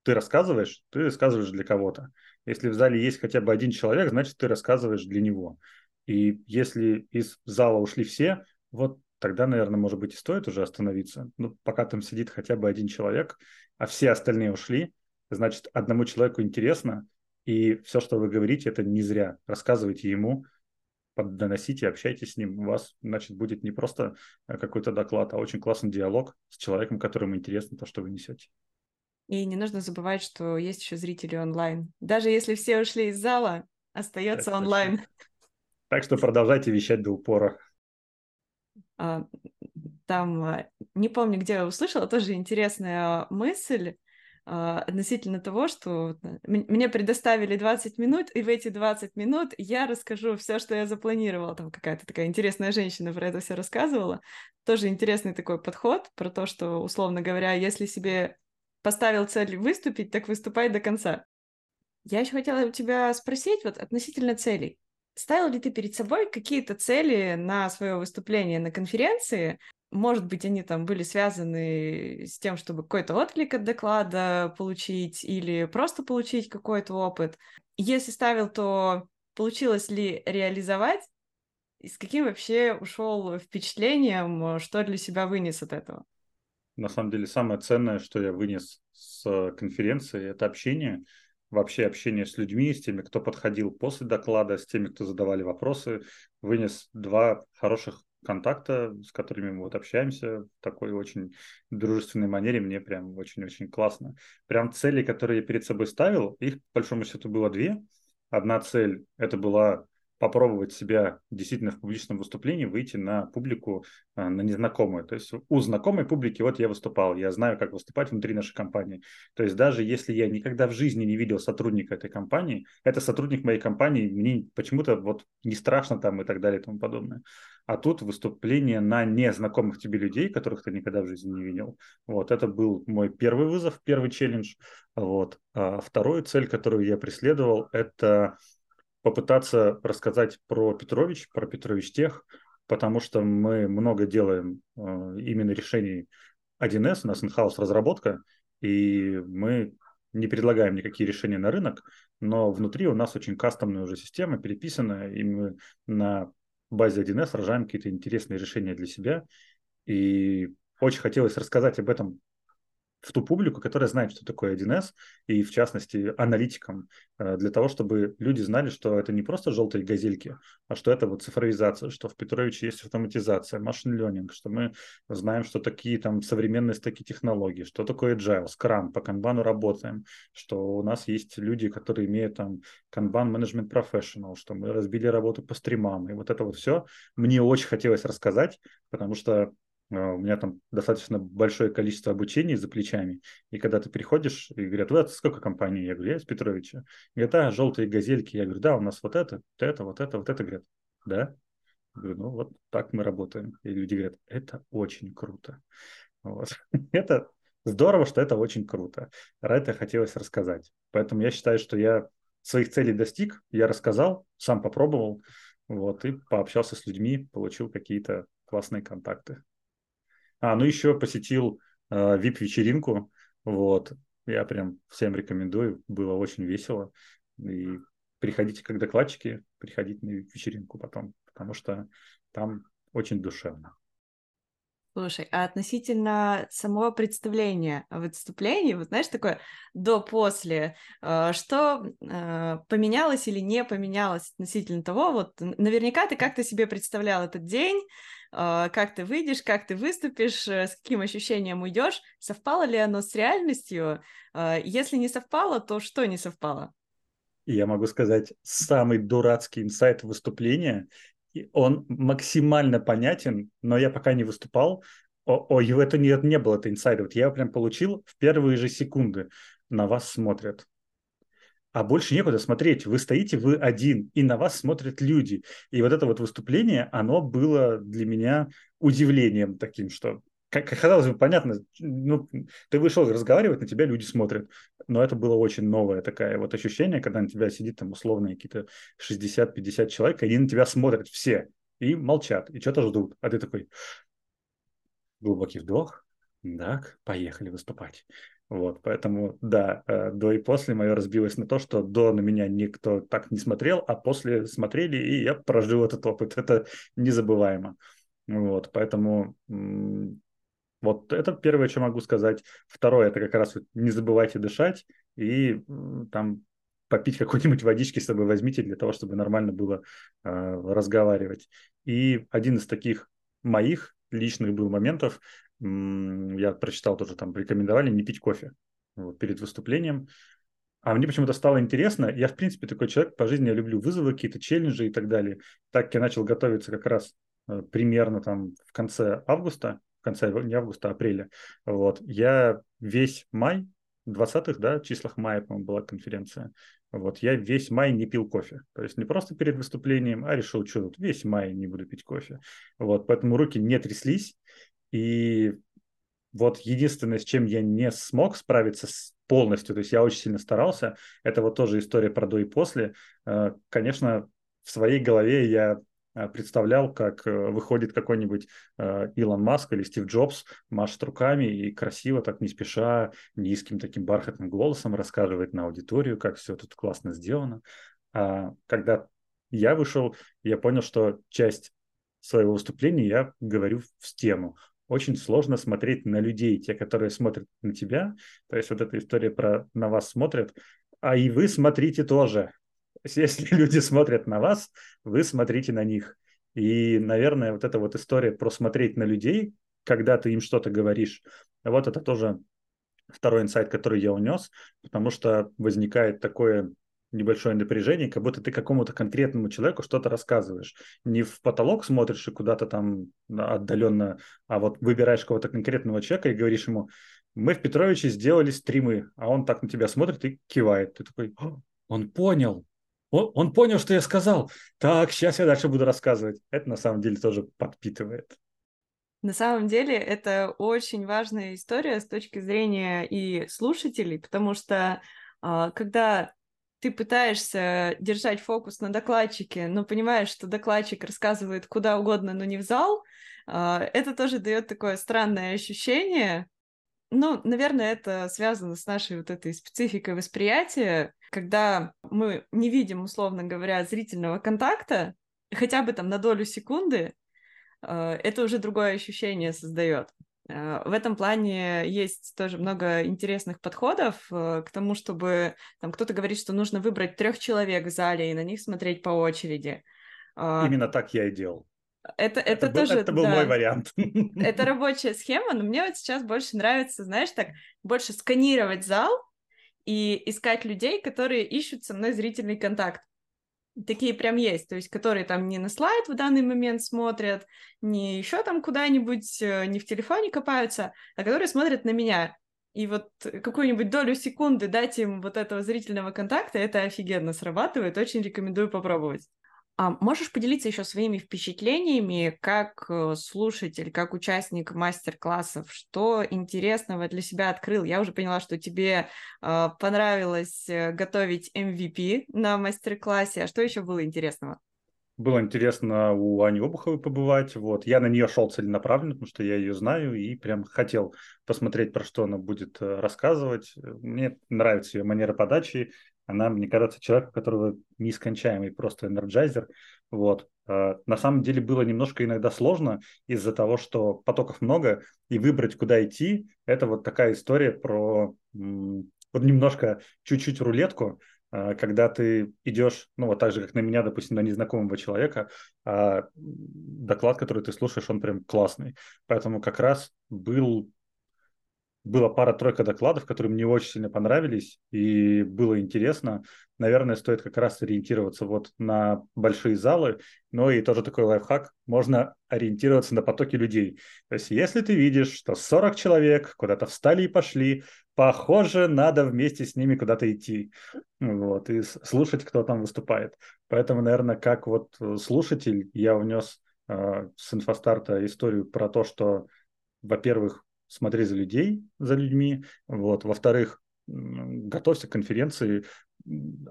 S2: ты рассказываешь, ты рассказываешь для кого-то. Если в зале есть хотя бы один человек, значит, ты рассказываешь для него. И если из зала ушли все, вот тогда, наверное, может быть, и стоит уже остановиться. Ну, пока там сидит хотя бы один человек, а все остальные ушли, значит, одному человеку интересно, и все, что вы говорите, это не зря. Рассказывайте ему, доносите, общайтесь с ним. У вас, значит, будет не просто э, какой-то доклад, а очень классный диалог с человеком, которому интересно то, что вы несете.
S1: И не нужно забывать, что есть еще зрители онлайн. Даже если все ушли из зала, остается Это онлайн. Точно.
S2: Так что продолжайте вещать до упора.
S1: А, там, а, не помню, где я услышала, тоже интересная мысль а, относительно того, что мне предоставили 20 минут, и в эти 20 минут я расскажу все, что я запланировала. Там какая-то такая интересная женщина про это все рассказывала. Тоже интересный такой подход про то, что, условно говоря, если себе поставил цель выступить, так выступай до конца. Я еще хотела у тебя спросить вот относительно целей. Ставил ли ты перед собой какие-то цели на свое выступление на конференции, может быть, они там были связаны с тем, чтобы какой-то отклик от доклада получить или просто получить какой-то опыт. Если ставил, то получилось ли реализовать? И с каким вообще ушел впечатлением, что для себя вынес от этого?
S2: На самом деле самое ценное, что я вынес с конференции, это общение, вообще общение с людьми, с теми, кто подходил после доклада, с теми, кто задавали вопросы. Вынес два хороших контакта, с которыми мы вот общаемся в такой очень дружественной манере. Мне прям очень-очень классно. Прям цели, которые я перед собой ставил, их, по большому счету, было две. Одна цель – это была попробовать себя действительно в публичном выступлении, выйти на публику, а, на незнакомую. То есть у знакомой публики вот я выступал, я знаю, как выступать внутри нашей компании. То есть даже если я никогда в жизни не видел сотрудника этой компании, это сотрудник моей компании, мне почему-то вот не страшно там и так далее и тому подобное. А тут выступление на незнакомых тебе людей, которых ты никогда в жизни не видел. Вот это был мой первый вызов, первый челлендж. Вот. А вторую цель, которую я преследовал, это попытаться рассказать про Петрович, про Петрович Тех, потому что мы много делаем э, именно решений 1С, у нас in-house разработка, и мы не предлагаем никакие решения на рынок, но внутри у нас очень кастомная уже система, переписанная, и мы на базе 1С рожаем какие-то интересные решения для себя. И очень хотелось рассказать об этом в ту публику, которая знает, что такое 1С, и в частности аналитикам, э, для того, чтобы люди знали, что это не просто желтые газельки, а что это вот цифровизация, что в Петровиче есть автоматизация, машин ленинг, что мы знаем, что такие там современные стаки технологий, что такое agile, Scrum, по канбану работаем, что у нас есть люди, которые имеют там Kanban Management Professional, что мы разбили работу по стримам, и вот это вот все мне очень хотелось рассказать, потому что у меня там достаточно большое количество обучений за плечами. И когда ты приходишь и говорят, вы сколько компаний? Я говорю, я из Петровича. Говорят, а, желтые газельки. Я говорю, да, у нас вот это, вот это, вот это, вот это. Говорят, да? Я говорю, ну вот так мы работаем. И люди говорят, это очень круто. Вот. это здорово, что это очень круто. Про это хотелось рассказать. Поэтому я считаю, что я своих целей достиг, я рассказал, сам попробовал, вот, и пообщался с людьми, получил какие-то классные контакты. А, ну еще посетил э, VIP-вечеринку, вот, я прям всем рекомендую, было очень весело, и приходите как докладчики, приходите на вечеринку потом, потому что там очень душевно.
S1: Слушай, а относительно самого представления о выступлении, вот знаешь, такое до-после, э, что э, поменялось или не поменялось относительно того, вот наверняка ты как-то себе представлял этот день, как ты выйдешь, как ты выступишь, с каким ощущением уйдешь, совпало ли оно с реальностью? Если не совпало, то что не совпало?
S2: Я могу сказать, самый дурацкий инсайт выступления он максимально понятен, но я пока не выступал. О, о это не, не было, это инсайд. Вот я прям получил в первые же секунды. На вас смотрят. А больше некуда смотреть. Вы стоите, вы один, и на вас смотрят люди. И вот это вот выступление, оно было для меня удивлением таким, что как, казалось бы, понятно, ну, ты вышел разговаривать, на тебя люди смотрят. Но это было очень новое такое вот ощущение, когда на тебя сидит там условно какие-то 60-50 человек, и они на тебя смотрят все и молчат, и что-то ждут. А ты такой, глубокий вдох, так, поехали выступать. Вот, поэтому, да, э, до и после мое разбилось на то, что до на меня никто так не смотрел, а после смотрели, и я прожил этот опыт. Это незабываемо. Вот, поэтому вот это первое, что могу сказать. Второе, это как раз вот не забывайте дышать и там попить какой-нибудь водички с собой возьмите для того, чтобы нормально было э, разговаривать. И один из таких моих личных был моментов, я прочитал тоже там, рекомендовали не пить кофе вот, перед выступлением. А мне почему-то стало интересно. Я, в принципе, такой человек по жизни, я люблю вызовы, какие-то челленджи и так далее. Так я начал готовиться как раз э, примерно там в конце августа в конце, не августа, а апреля. Вот. Я весь май, 20-х, да, числах мая, по-моему, была конференция. Вот, я весь май не пил кофе. То есть не просто перед выступлением, а решил, что тут весь май не буду пить кофе. Вот, поэтому руки не тряслись. И вот единственное, с чем я не смог справиться с полностью, то есть я очень сильно старался, это вот тоже история про до и после. Э, конечно, в своей голове я Э, представлял, как э, выходит какой-нибудь Илон Маск или Стив Джобс, машет руками и красиво, так не спеша, низким таким бархатным голосом рассказывает на аудиторию, как все тут классно сделано. А когда я вышел, я понял, что часть своего выступления я говорю в стену. Очень сложно смотреть на людей, те, которые смотрят на тебя. То есть вот эта история про «на вас смотрят», а и вы смотрите тоже. Если люди смотрят на вас, вы смотрите на них. И, наверное, вот эта вот история про смотреть на людей, когда ты им что-то говоришь, вот это тоже второй инсайт, который я унес, потому что возникает такое небольшое напряжение, как будто ты какому-то конкретному человеку что-то рассказываешь. Не в потолок смотришь и куда-то там отдаленно, а вот выбираешь кого-то конкретного человека и говоришь ему, мы в Петровиче сделали стримы, а он так на тебя смотрит и кивает. Ты такой, он понял, он, он понял, что я сказал. Так, сейчас я дальше буду рассказывать. Это на самом деле тоже подпитывает.
S1: На самом деле это очень важная история с точки зрения и слушателей, потому что а, когда ты пытаешься держать фокус на докладчике, но понимаешь, что докладчик рассказывает куда угодно, но не в зал, а, это тоже дает такое странное ощущение. Ну, наверное, это связано с нашей вот этой спецификой восприятия, когда мы не видим, условно говоря, зрительного контакта, хотя бы там на долю секунды, а, это уже другое ощущение создает. А, в этом плане есть тоже много интересных подходов э, к тому, чтобы там кто-то говорит, что нужно выбрать трех человек в зале и на них смотреть по очереди.
S2: А, Именно так я и делал.
S1: Это, это, это тоже...
S2: Был, это был да, мой вариант.
S1: Это рабочая схема, но мне вот сейчас больше нравится, знаешь, так, больше сканировать зал и искать людей, которые ищут со мной зрительный контакт такие прям есть, то есть которые там не на слайд в данный момент смотрят, не еще там куда-нибудь, э, не в телефоне копаются, а которые смотрят на меня. И вот какую-нибудь долю секунды дать им вот этого зрительного контакта, это офигенно срабатывает, очень рекомендую попробовать. А можешь поделиться еще своими впечатлениями как э, слушатель, как участник мастер-классов? Что интересного для себя открыл? Я уже поняла, что тебе э, понравилось э, готовить MVP на мастер-классе. А что еще было интересного?
S2: Было интересно у Ани Обуховой побывать. Вот. Я на нее шел целенаправленно, потому что я ее знаю и прям хотел посмотреть, про что она будет рассказывать. Мне нравится ее манера подачи, она, мне кажется, человек, у которого нескончаемый просто энерджайзер. Вот. А, на самом деле было немножко иногда сложно из-за того, что потоков много, и выбрать, куда идти, это вот такая история про вот немножко чуть-чуть рулетку, а, когда ты идешь, ну вот так же, как на меня, допустим, на незнакомого человека, а доклад, который ты слушаешь, он прям классный. Поэтому как раз был было пара-тройка докладов, которые мне очень сильно понравились, и было интересно. Наверное, стоит как раз ориентироваться вот на большие залы, но и тоже такой лайфхак, можно ориентироваться на потоки людей. То есть если ты видишь, что 40 человек куда-то встали и пошли, похоже, надо вместе с ними куда-то идти, вот, и слушать, кто там выступает. Поэтому, наверное, как вот слушатель я внес э, с инфостарта историю про то, что, во-первых, смотри за людей, за людьми. Вот. Во-вторых, готовься к конференции.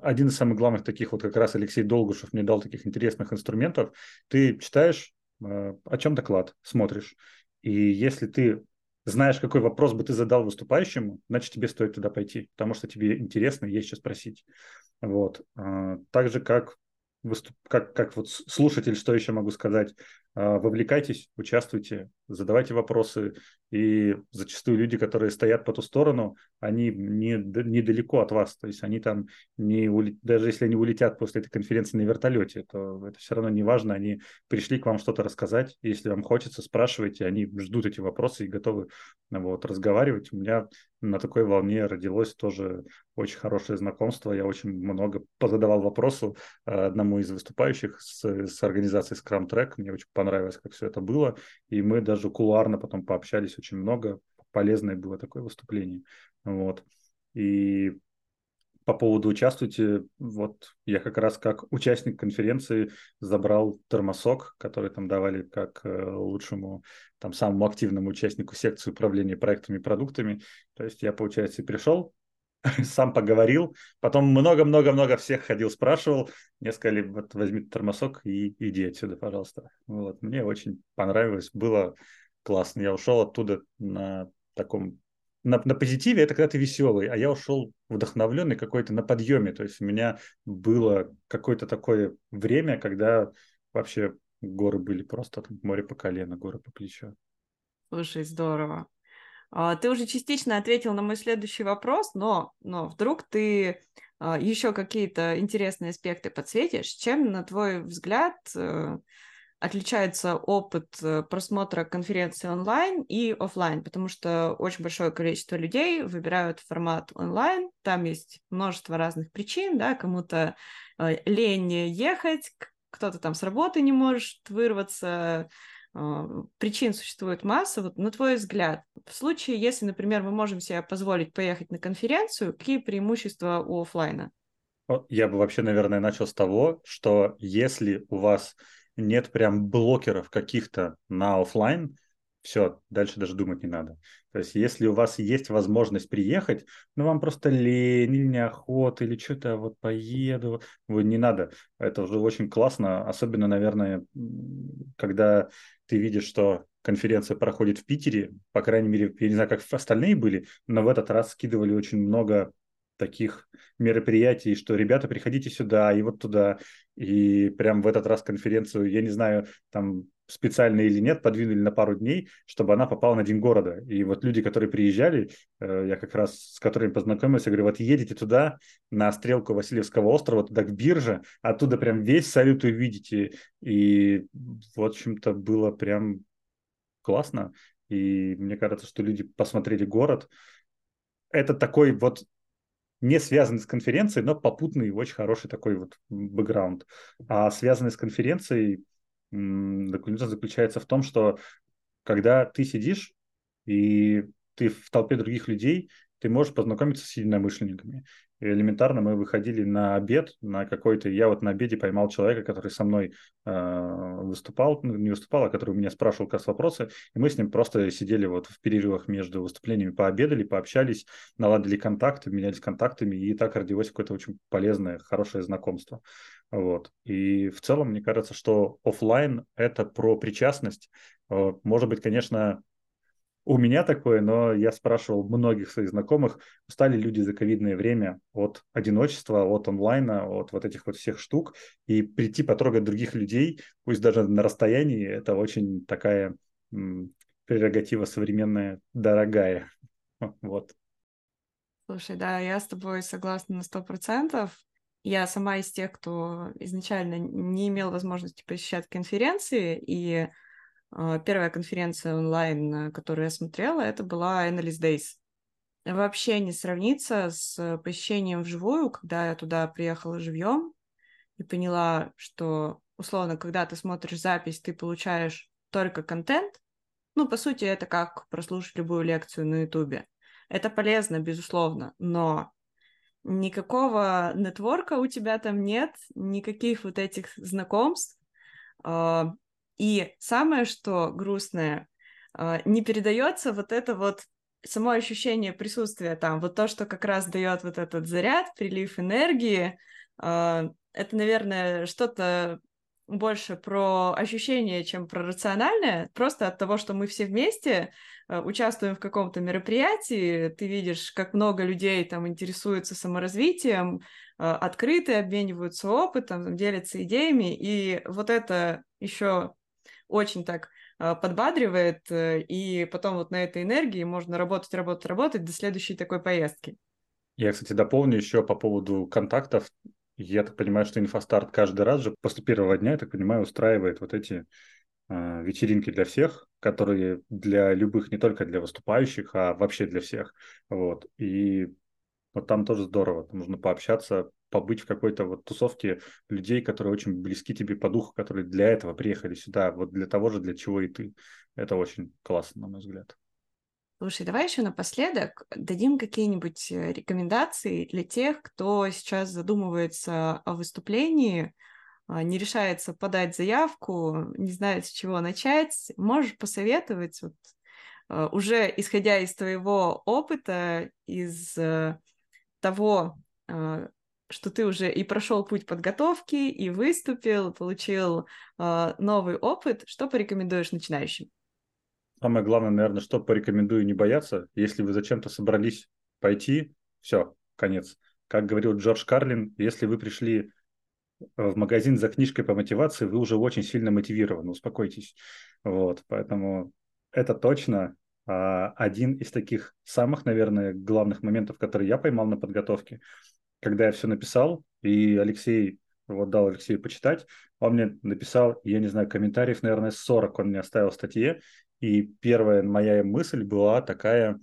S2: Один из самых главных таких, вот как раз Алексей Долгушев мне дал таких интересных инструментов. Ты читаешь, э, о чем доклад, смотришь. И если ты знаешь, какой вопрос бы ты задал выступающему, значит, тебе стоит туда пойти, потому что тебе интересно, есть что спросить. Вот. А, так же, как выступ... как, как вот слушатель, что еще могу сказать, а, вовлекайтесь, участвуйте, задавайте вопросы. И зачастую люди, которые стоят по ту сторону, они не, недалеко от вас. То есть они там не даже если они улетят после этой конференции на вертолете, то это все равно не важно. Они пришли к вам что-то рассказать. Если вам хочется, спрашивайте. Они ждут эти вопросы и готовы вот, разговаривать. У меня на такой волне родилось тоже очень хорошее знакомство. Я очень много позадавал вопросу а, одному из выступающих с, с организацией Scrum Track. Мне очень понравилось, как все это было. И мы даже кулуарно потом пообщались очень много. Полезное было такое выступление. Вот. И по поводу участвуйте, вот я как раз как участник конференции забрал термосок, который там давали как э, лучшему, там самому активному участнику секции управления проектами и продуктами. То есть я, получается, пришел, сам поговорил, потом много-много-много всех ходил, спрашивал, мне сказали, вот возьми термосок и иди отсюда, пожалуйста. Вот, мне очень понравилось, было классно. Я ушел оттуда на таком на, на позитиве это когда ты веселый, а я ушел вдохновленный какой-то на подъеме. То есть у меня было какое-то такое время, когда вообще горы были просто там, море по колено, горы по плечо.
S1: Слушай, здорово. А, ты уже частично ответил на мой следующий вопрос, но, но вдруг ты а, еще какие-то интересные аспекты подсветишь, чем, на твой взгляд, э, отличается опыт э, просмотра конференции онлайн и офлайн, потому что очень большое количество людей выбирают формат онлайн, там есть множество разных причин, да, кому-то э, лень ехать, кто-то там с работы не может вырваться, причин существует масса. Вот на твой взгляд, в случае, если, например, мы можем себе позволить поехать на конференцию, какие преимущества у офлайна?
S2: Я бы вообще, наверное, начал с того, что если у вас нет прям блокеров каких-то на офлайн, все, дальше даже думать не надо. То есть, если у вас есть возможность приехать, ну, вам просто лень или неохота, или что-то вот поеду, вы не надо. Это уже очень классно, особенно, наверное, когда ты видишь, что конференция проходит в Питере, по крайней мере, я не знаю, как остальные были, но в этот раз скидывали очень много таких мероприятий, что ребята, приходите сюда и вот туда. И прям в этот раз конференцию, я не знаю, там специально или нет, подвинули на пару дней, чтобы она попала на День города. И вот люди, которые приезжали, э, я как раз с которыми познакомился, говорю, вот едете туда, на стрелку Васильевского острова, туда к бирже, оттуда прям весь салют увидите. И, в общем-то, было прям классно. И мне кажется, что люди посмотрели город. Это такой вот не связанный с конференцией, но попутный очень хороший такой вот бэкграунд. А связанный с конференцией заключается в том, что когда ты сидишь и ты в толпе других людей, ты можешь познакомиться с единомышленниками. Элементарно мы выходили на обед, на какой-то... Я вот на обеде поймал человека, который со мной э, выступал, ну, не выступал, а который у меня спрашивал как вопросы, и мы с ним просто сидели вот в перерывах между выступлениями, пообедали, пообщались, наладили контакты, менялись контактами, и так родилось какое-то очень полезное, хорошее знакомство. Вот. И в целом, мне кажется, что офлайн это про причастность. Э, может быть, конечно, у меня такое, но я спрашивал многих своих знакомых, устали люди за ковидное время от одиночества, от онлайна, от вот этих вот всех штук, и прийти потрогать других людей, пусть даже на расстоянии, это очень такая прерогатива современная, дорогая. Вот.
S1: Слушай, да, я с тобой согласна на сто процентов. Я сама из тех, кто изначально не имел возможности посещать конференции, и а, первая конференция онлайн, которую я смотрела, это была Analyst Days. Вообще не сравнится с посещением вживую, когда я туда приехала живьем и поняла, что, условно, когда ты смотришь запись, ты получаешь только контент. Ну, по сути, это как прослушать любую лекцию на Ютубе. Это полезно, безусловно, но никакого нетворка у тебя там нет, никаких вот этих знакомств. А, и самое, что грустное, а, не передается вот это вот само ощущение присутствия там, вот то, что как раз дает вот этот заряд, прилив энергии, а, это, наверное, что-то больше про ощущение, чем про рациональное, просто от того, что мы все вместе а, участвуем в каком-то мероприятии, ты видишь, как много людей там интересуются саморазвитием, открыты, обмениваются опытом, делятся идеями, и вот это еще очень так а, подбадривает, э, и потом вот на этой энергии можно работать, работать, работать до следующей такой поездки.
S2: Я, кстати, дополню еще по поводу контактов. Я так понимаю, что инфостарт каждый раз же после первого дня, я так понимаю, устраивает вот эти э, вечеринки для всех, которые для любых, не только для выступающих, а вообще для всех. Вот. И вот там тоже здорово. Нужно пообщаться, побыть в какой-то вот тусовке людей, которые очень близки тебе по духу, которые для этого приехали сюда, вот для того же, для чего и ты. Это очень классно, на мой взгляд.
S1: Слушай, давай еще напоследок дадим какие-нибудь э, рекомендации для тех, кто сейчас задумывается о выступлении, а, не решается подать заявку, не знает, с чего начать. Можешь посоветовать, вот, э, уже исходя из твоего опыта, из э, того, что ты уже и прошел путь подготовки, и выступил, получил новый опыт. Что порекомендуешь начинающим?
S2: Самое главное, наверное, что порекомендую не бояться. Если вы зачем-то собрались пойти, все, конец. Как говорил Джордж Карлин, если вы пришли в магазин за книжкой по мотивации, вы уже очень сильно мотивированы, успокойтесь. Вот, поэтому это точно а, один из таких самых, наверное, главных моментов, которые я поймал на подготовке. Когда я все написал, и Алексей, вот дал Алексею почитать, он мне написал, я не знаю, комментариев, наверное, 40 он мне оставил в статье, и первая моя мысль была такая,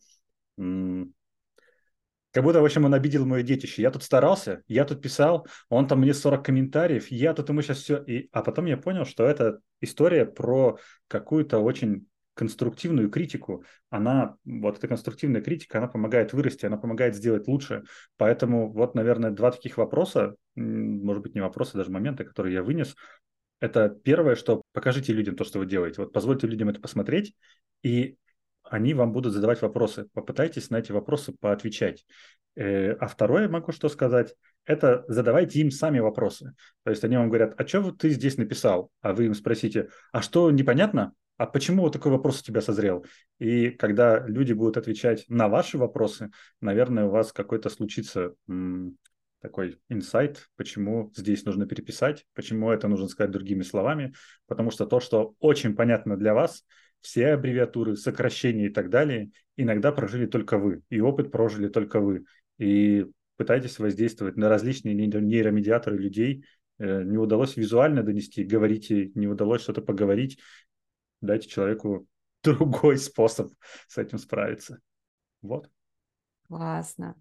S2: как будто, в общем, он обидел мое детище. Я тут старался, я тут писал, он там мне 40 комментариев, я тут ему сейчас все... И... А потом я понял, что это история про какую-то очень конструктивную критику. Она, вот эта конструктивная критика, она помогает вырасти, она помогает сделать лучше. Поэтому вот, наверное, два таких вопроса, может быть, не вопроса, даже моменты, которые я вынес. Это первое, что покажите людям то, что вы делаете. Вот позвольте людям это посмотреть, и они вам будут задавать вопросы. Попытайтесь на эти вопросы поотвечать. Э, а второе, могу что сказать, это задавайте им сами вопросы. То есть они вам говорят, а что ты здесь написал? А вы им спросите, а что непонятно? А почему вот такой вопрос у тебя созрел? И когда люди будут отвечать на ваши вопросы, наверное, у вас какой-то случится такой инсайт, почему здесь нужно переписать, почему это нужно сказать другими словами, потому что то, что очень понятно для вас, все аббревиатуры, сокращения и так далее, иногда прожили только вы, и опыт прожили только вы. И пытайтесь воздействовать на различные нейромедиаторы людей. Э, не удалось визуально донести, говорите, не удалось что-то поговорить, дайте человеку другой способ с этим справиться. Вот.
S1: Классно.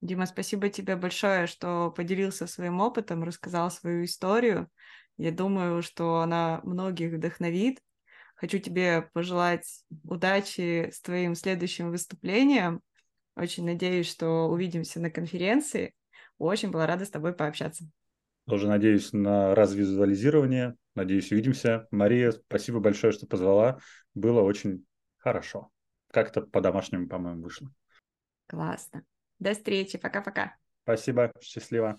S1: Дима, спасибо тебе большое, что поделился своим опытом, рассказал свою историю. Я думаю, что она многих вдохновит. Хочу тебе пожелать удачи с твоим следующим выступлением. Очень надеюсь, что увидимся на конференции. Очень была рада с тобой пообщаться.
S2: Тоже надеюсь на развизуализирование. Надеюсь, увидимся. Мария, спасибо большое, что позвала. Было очень хорошо. Как-то по-домашнему, по-моему, вышло.
S1: Классно. До встречи. Пока-пока.
S2: Спасибо. Счастливо.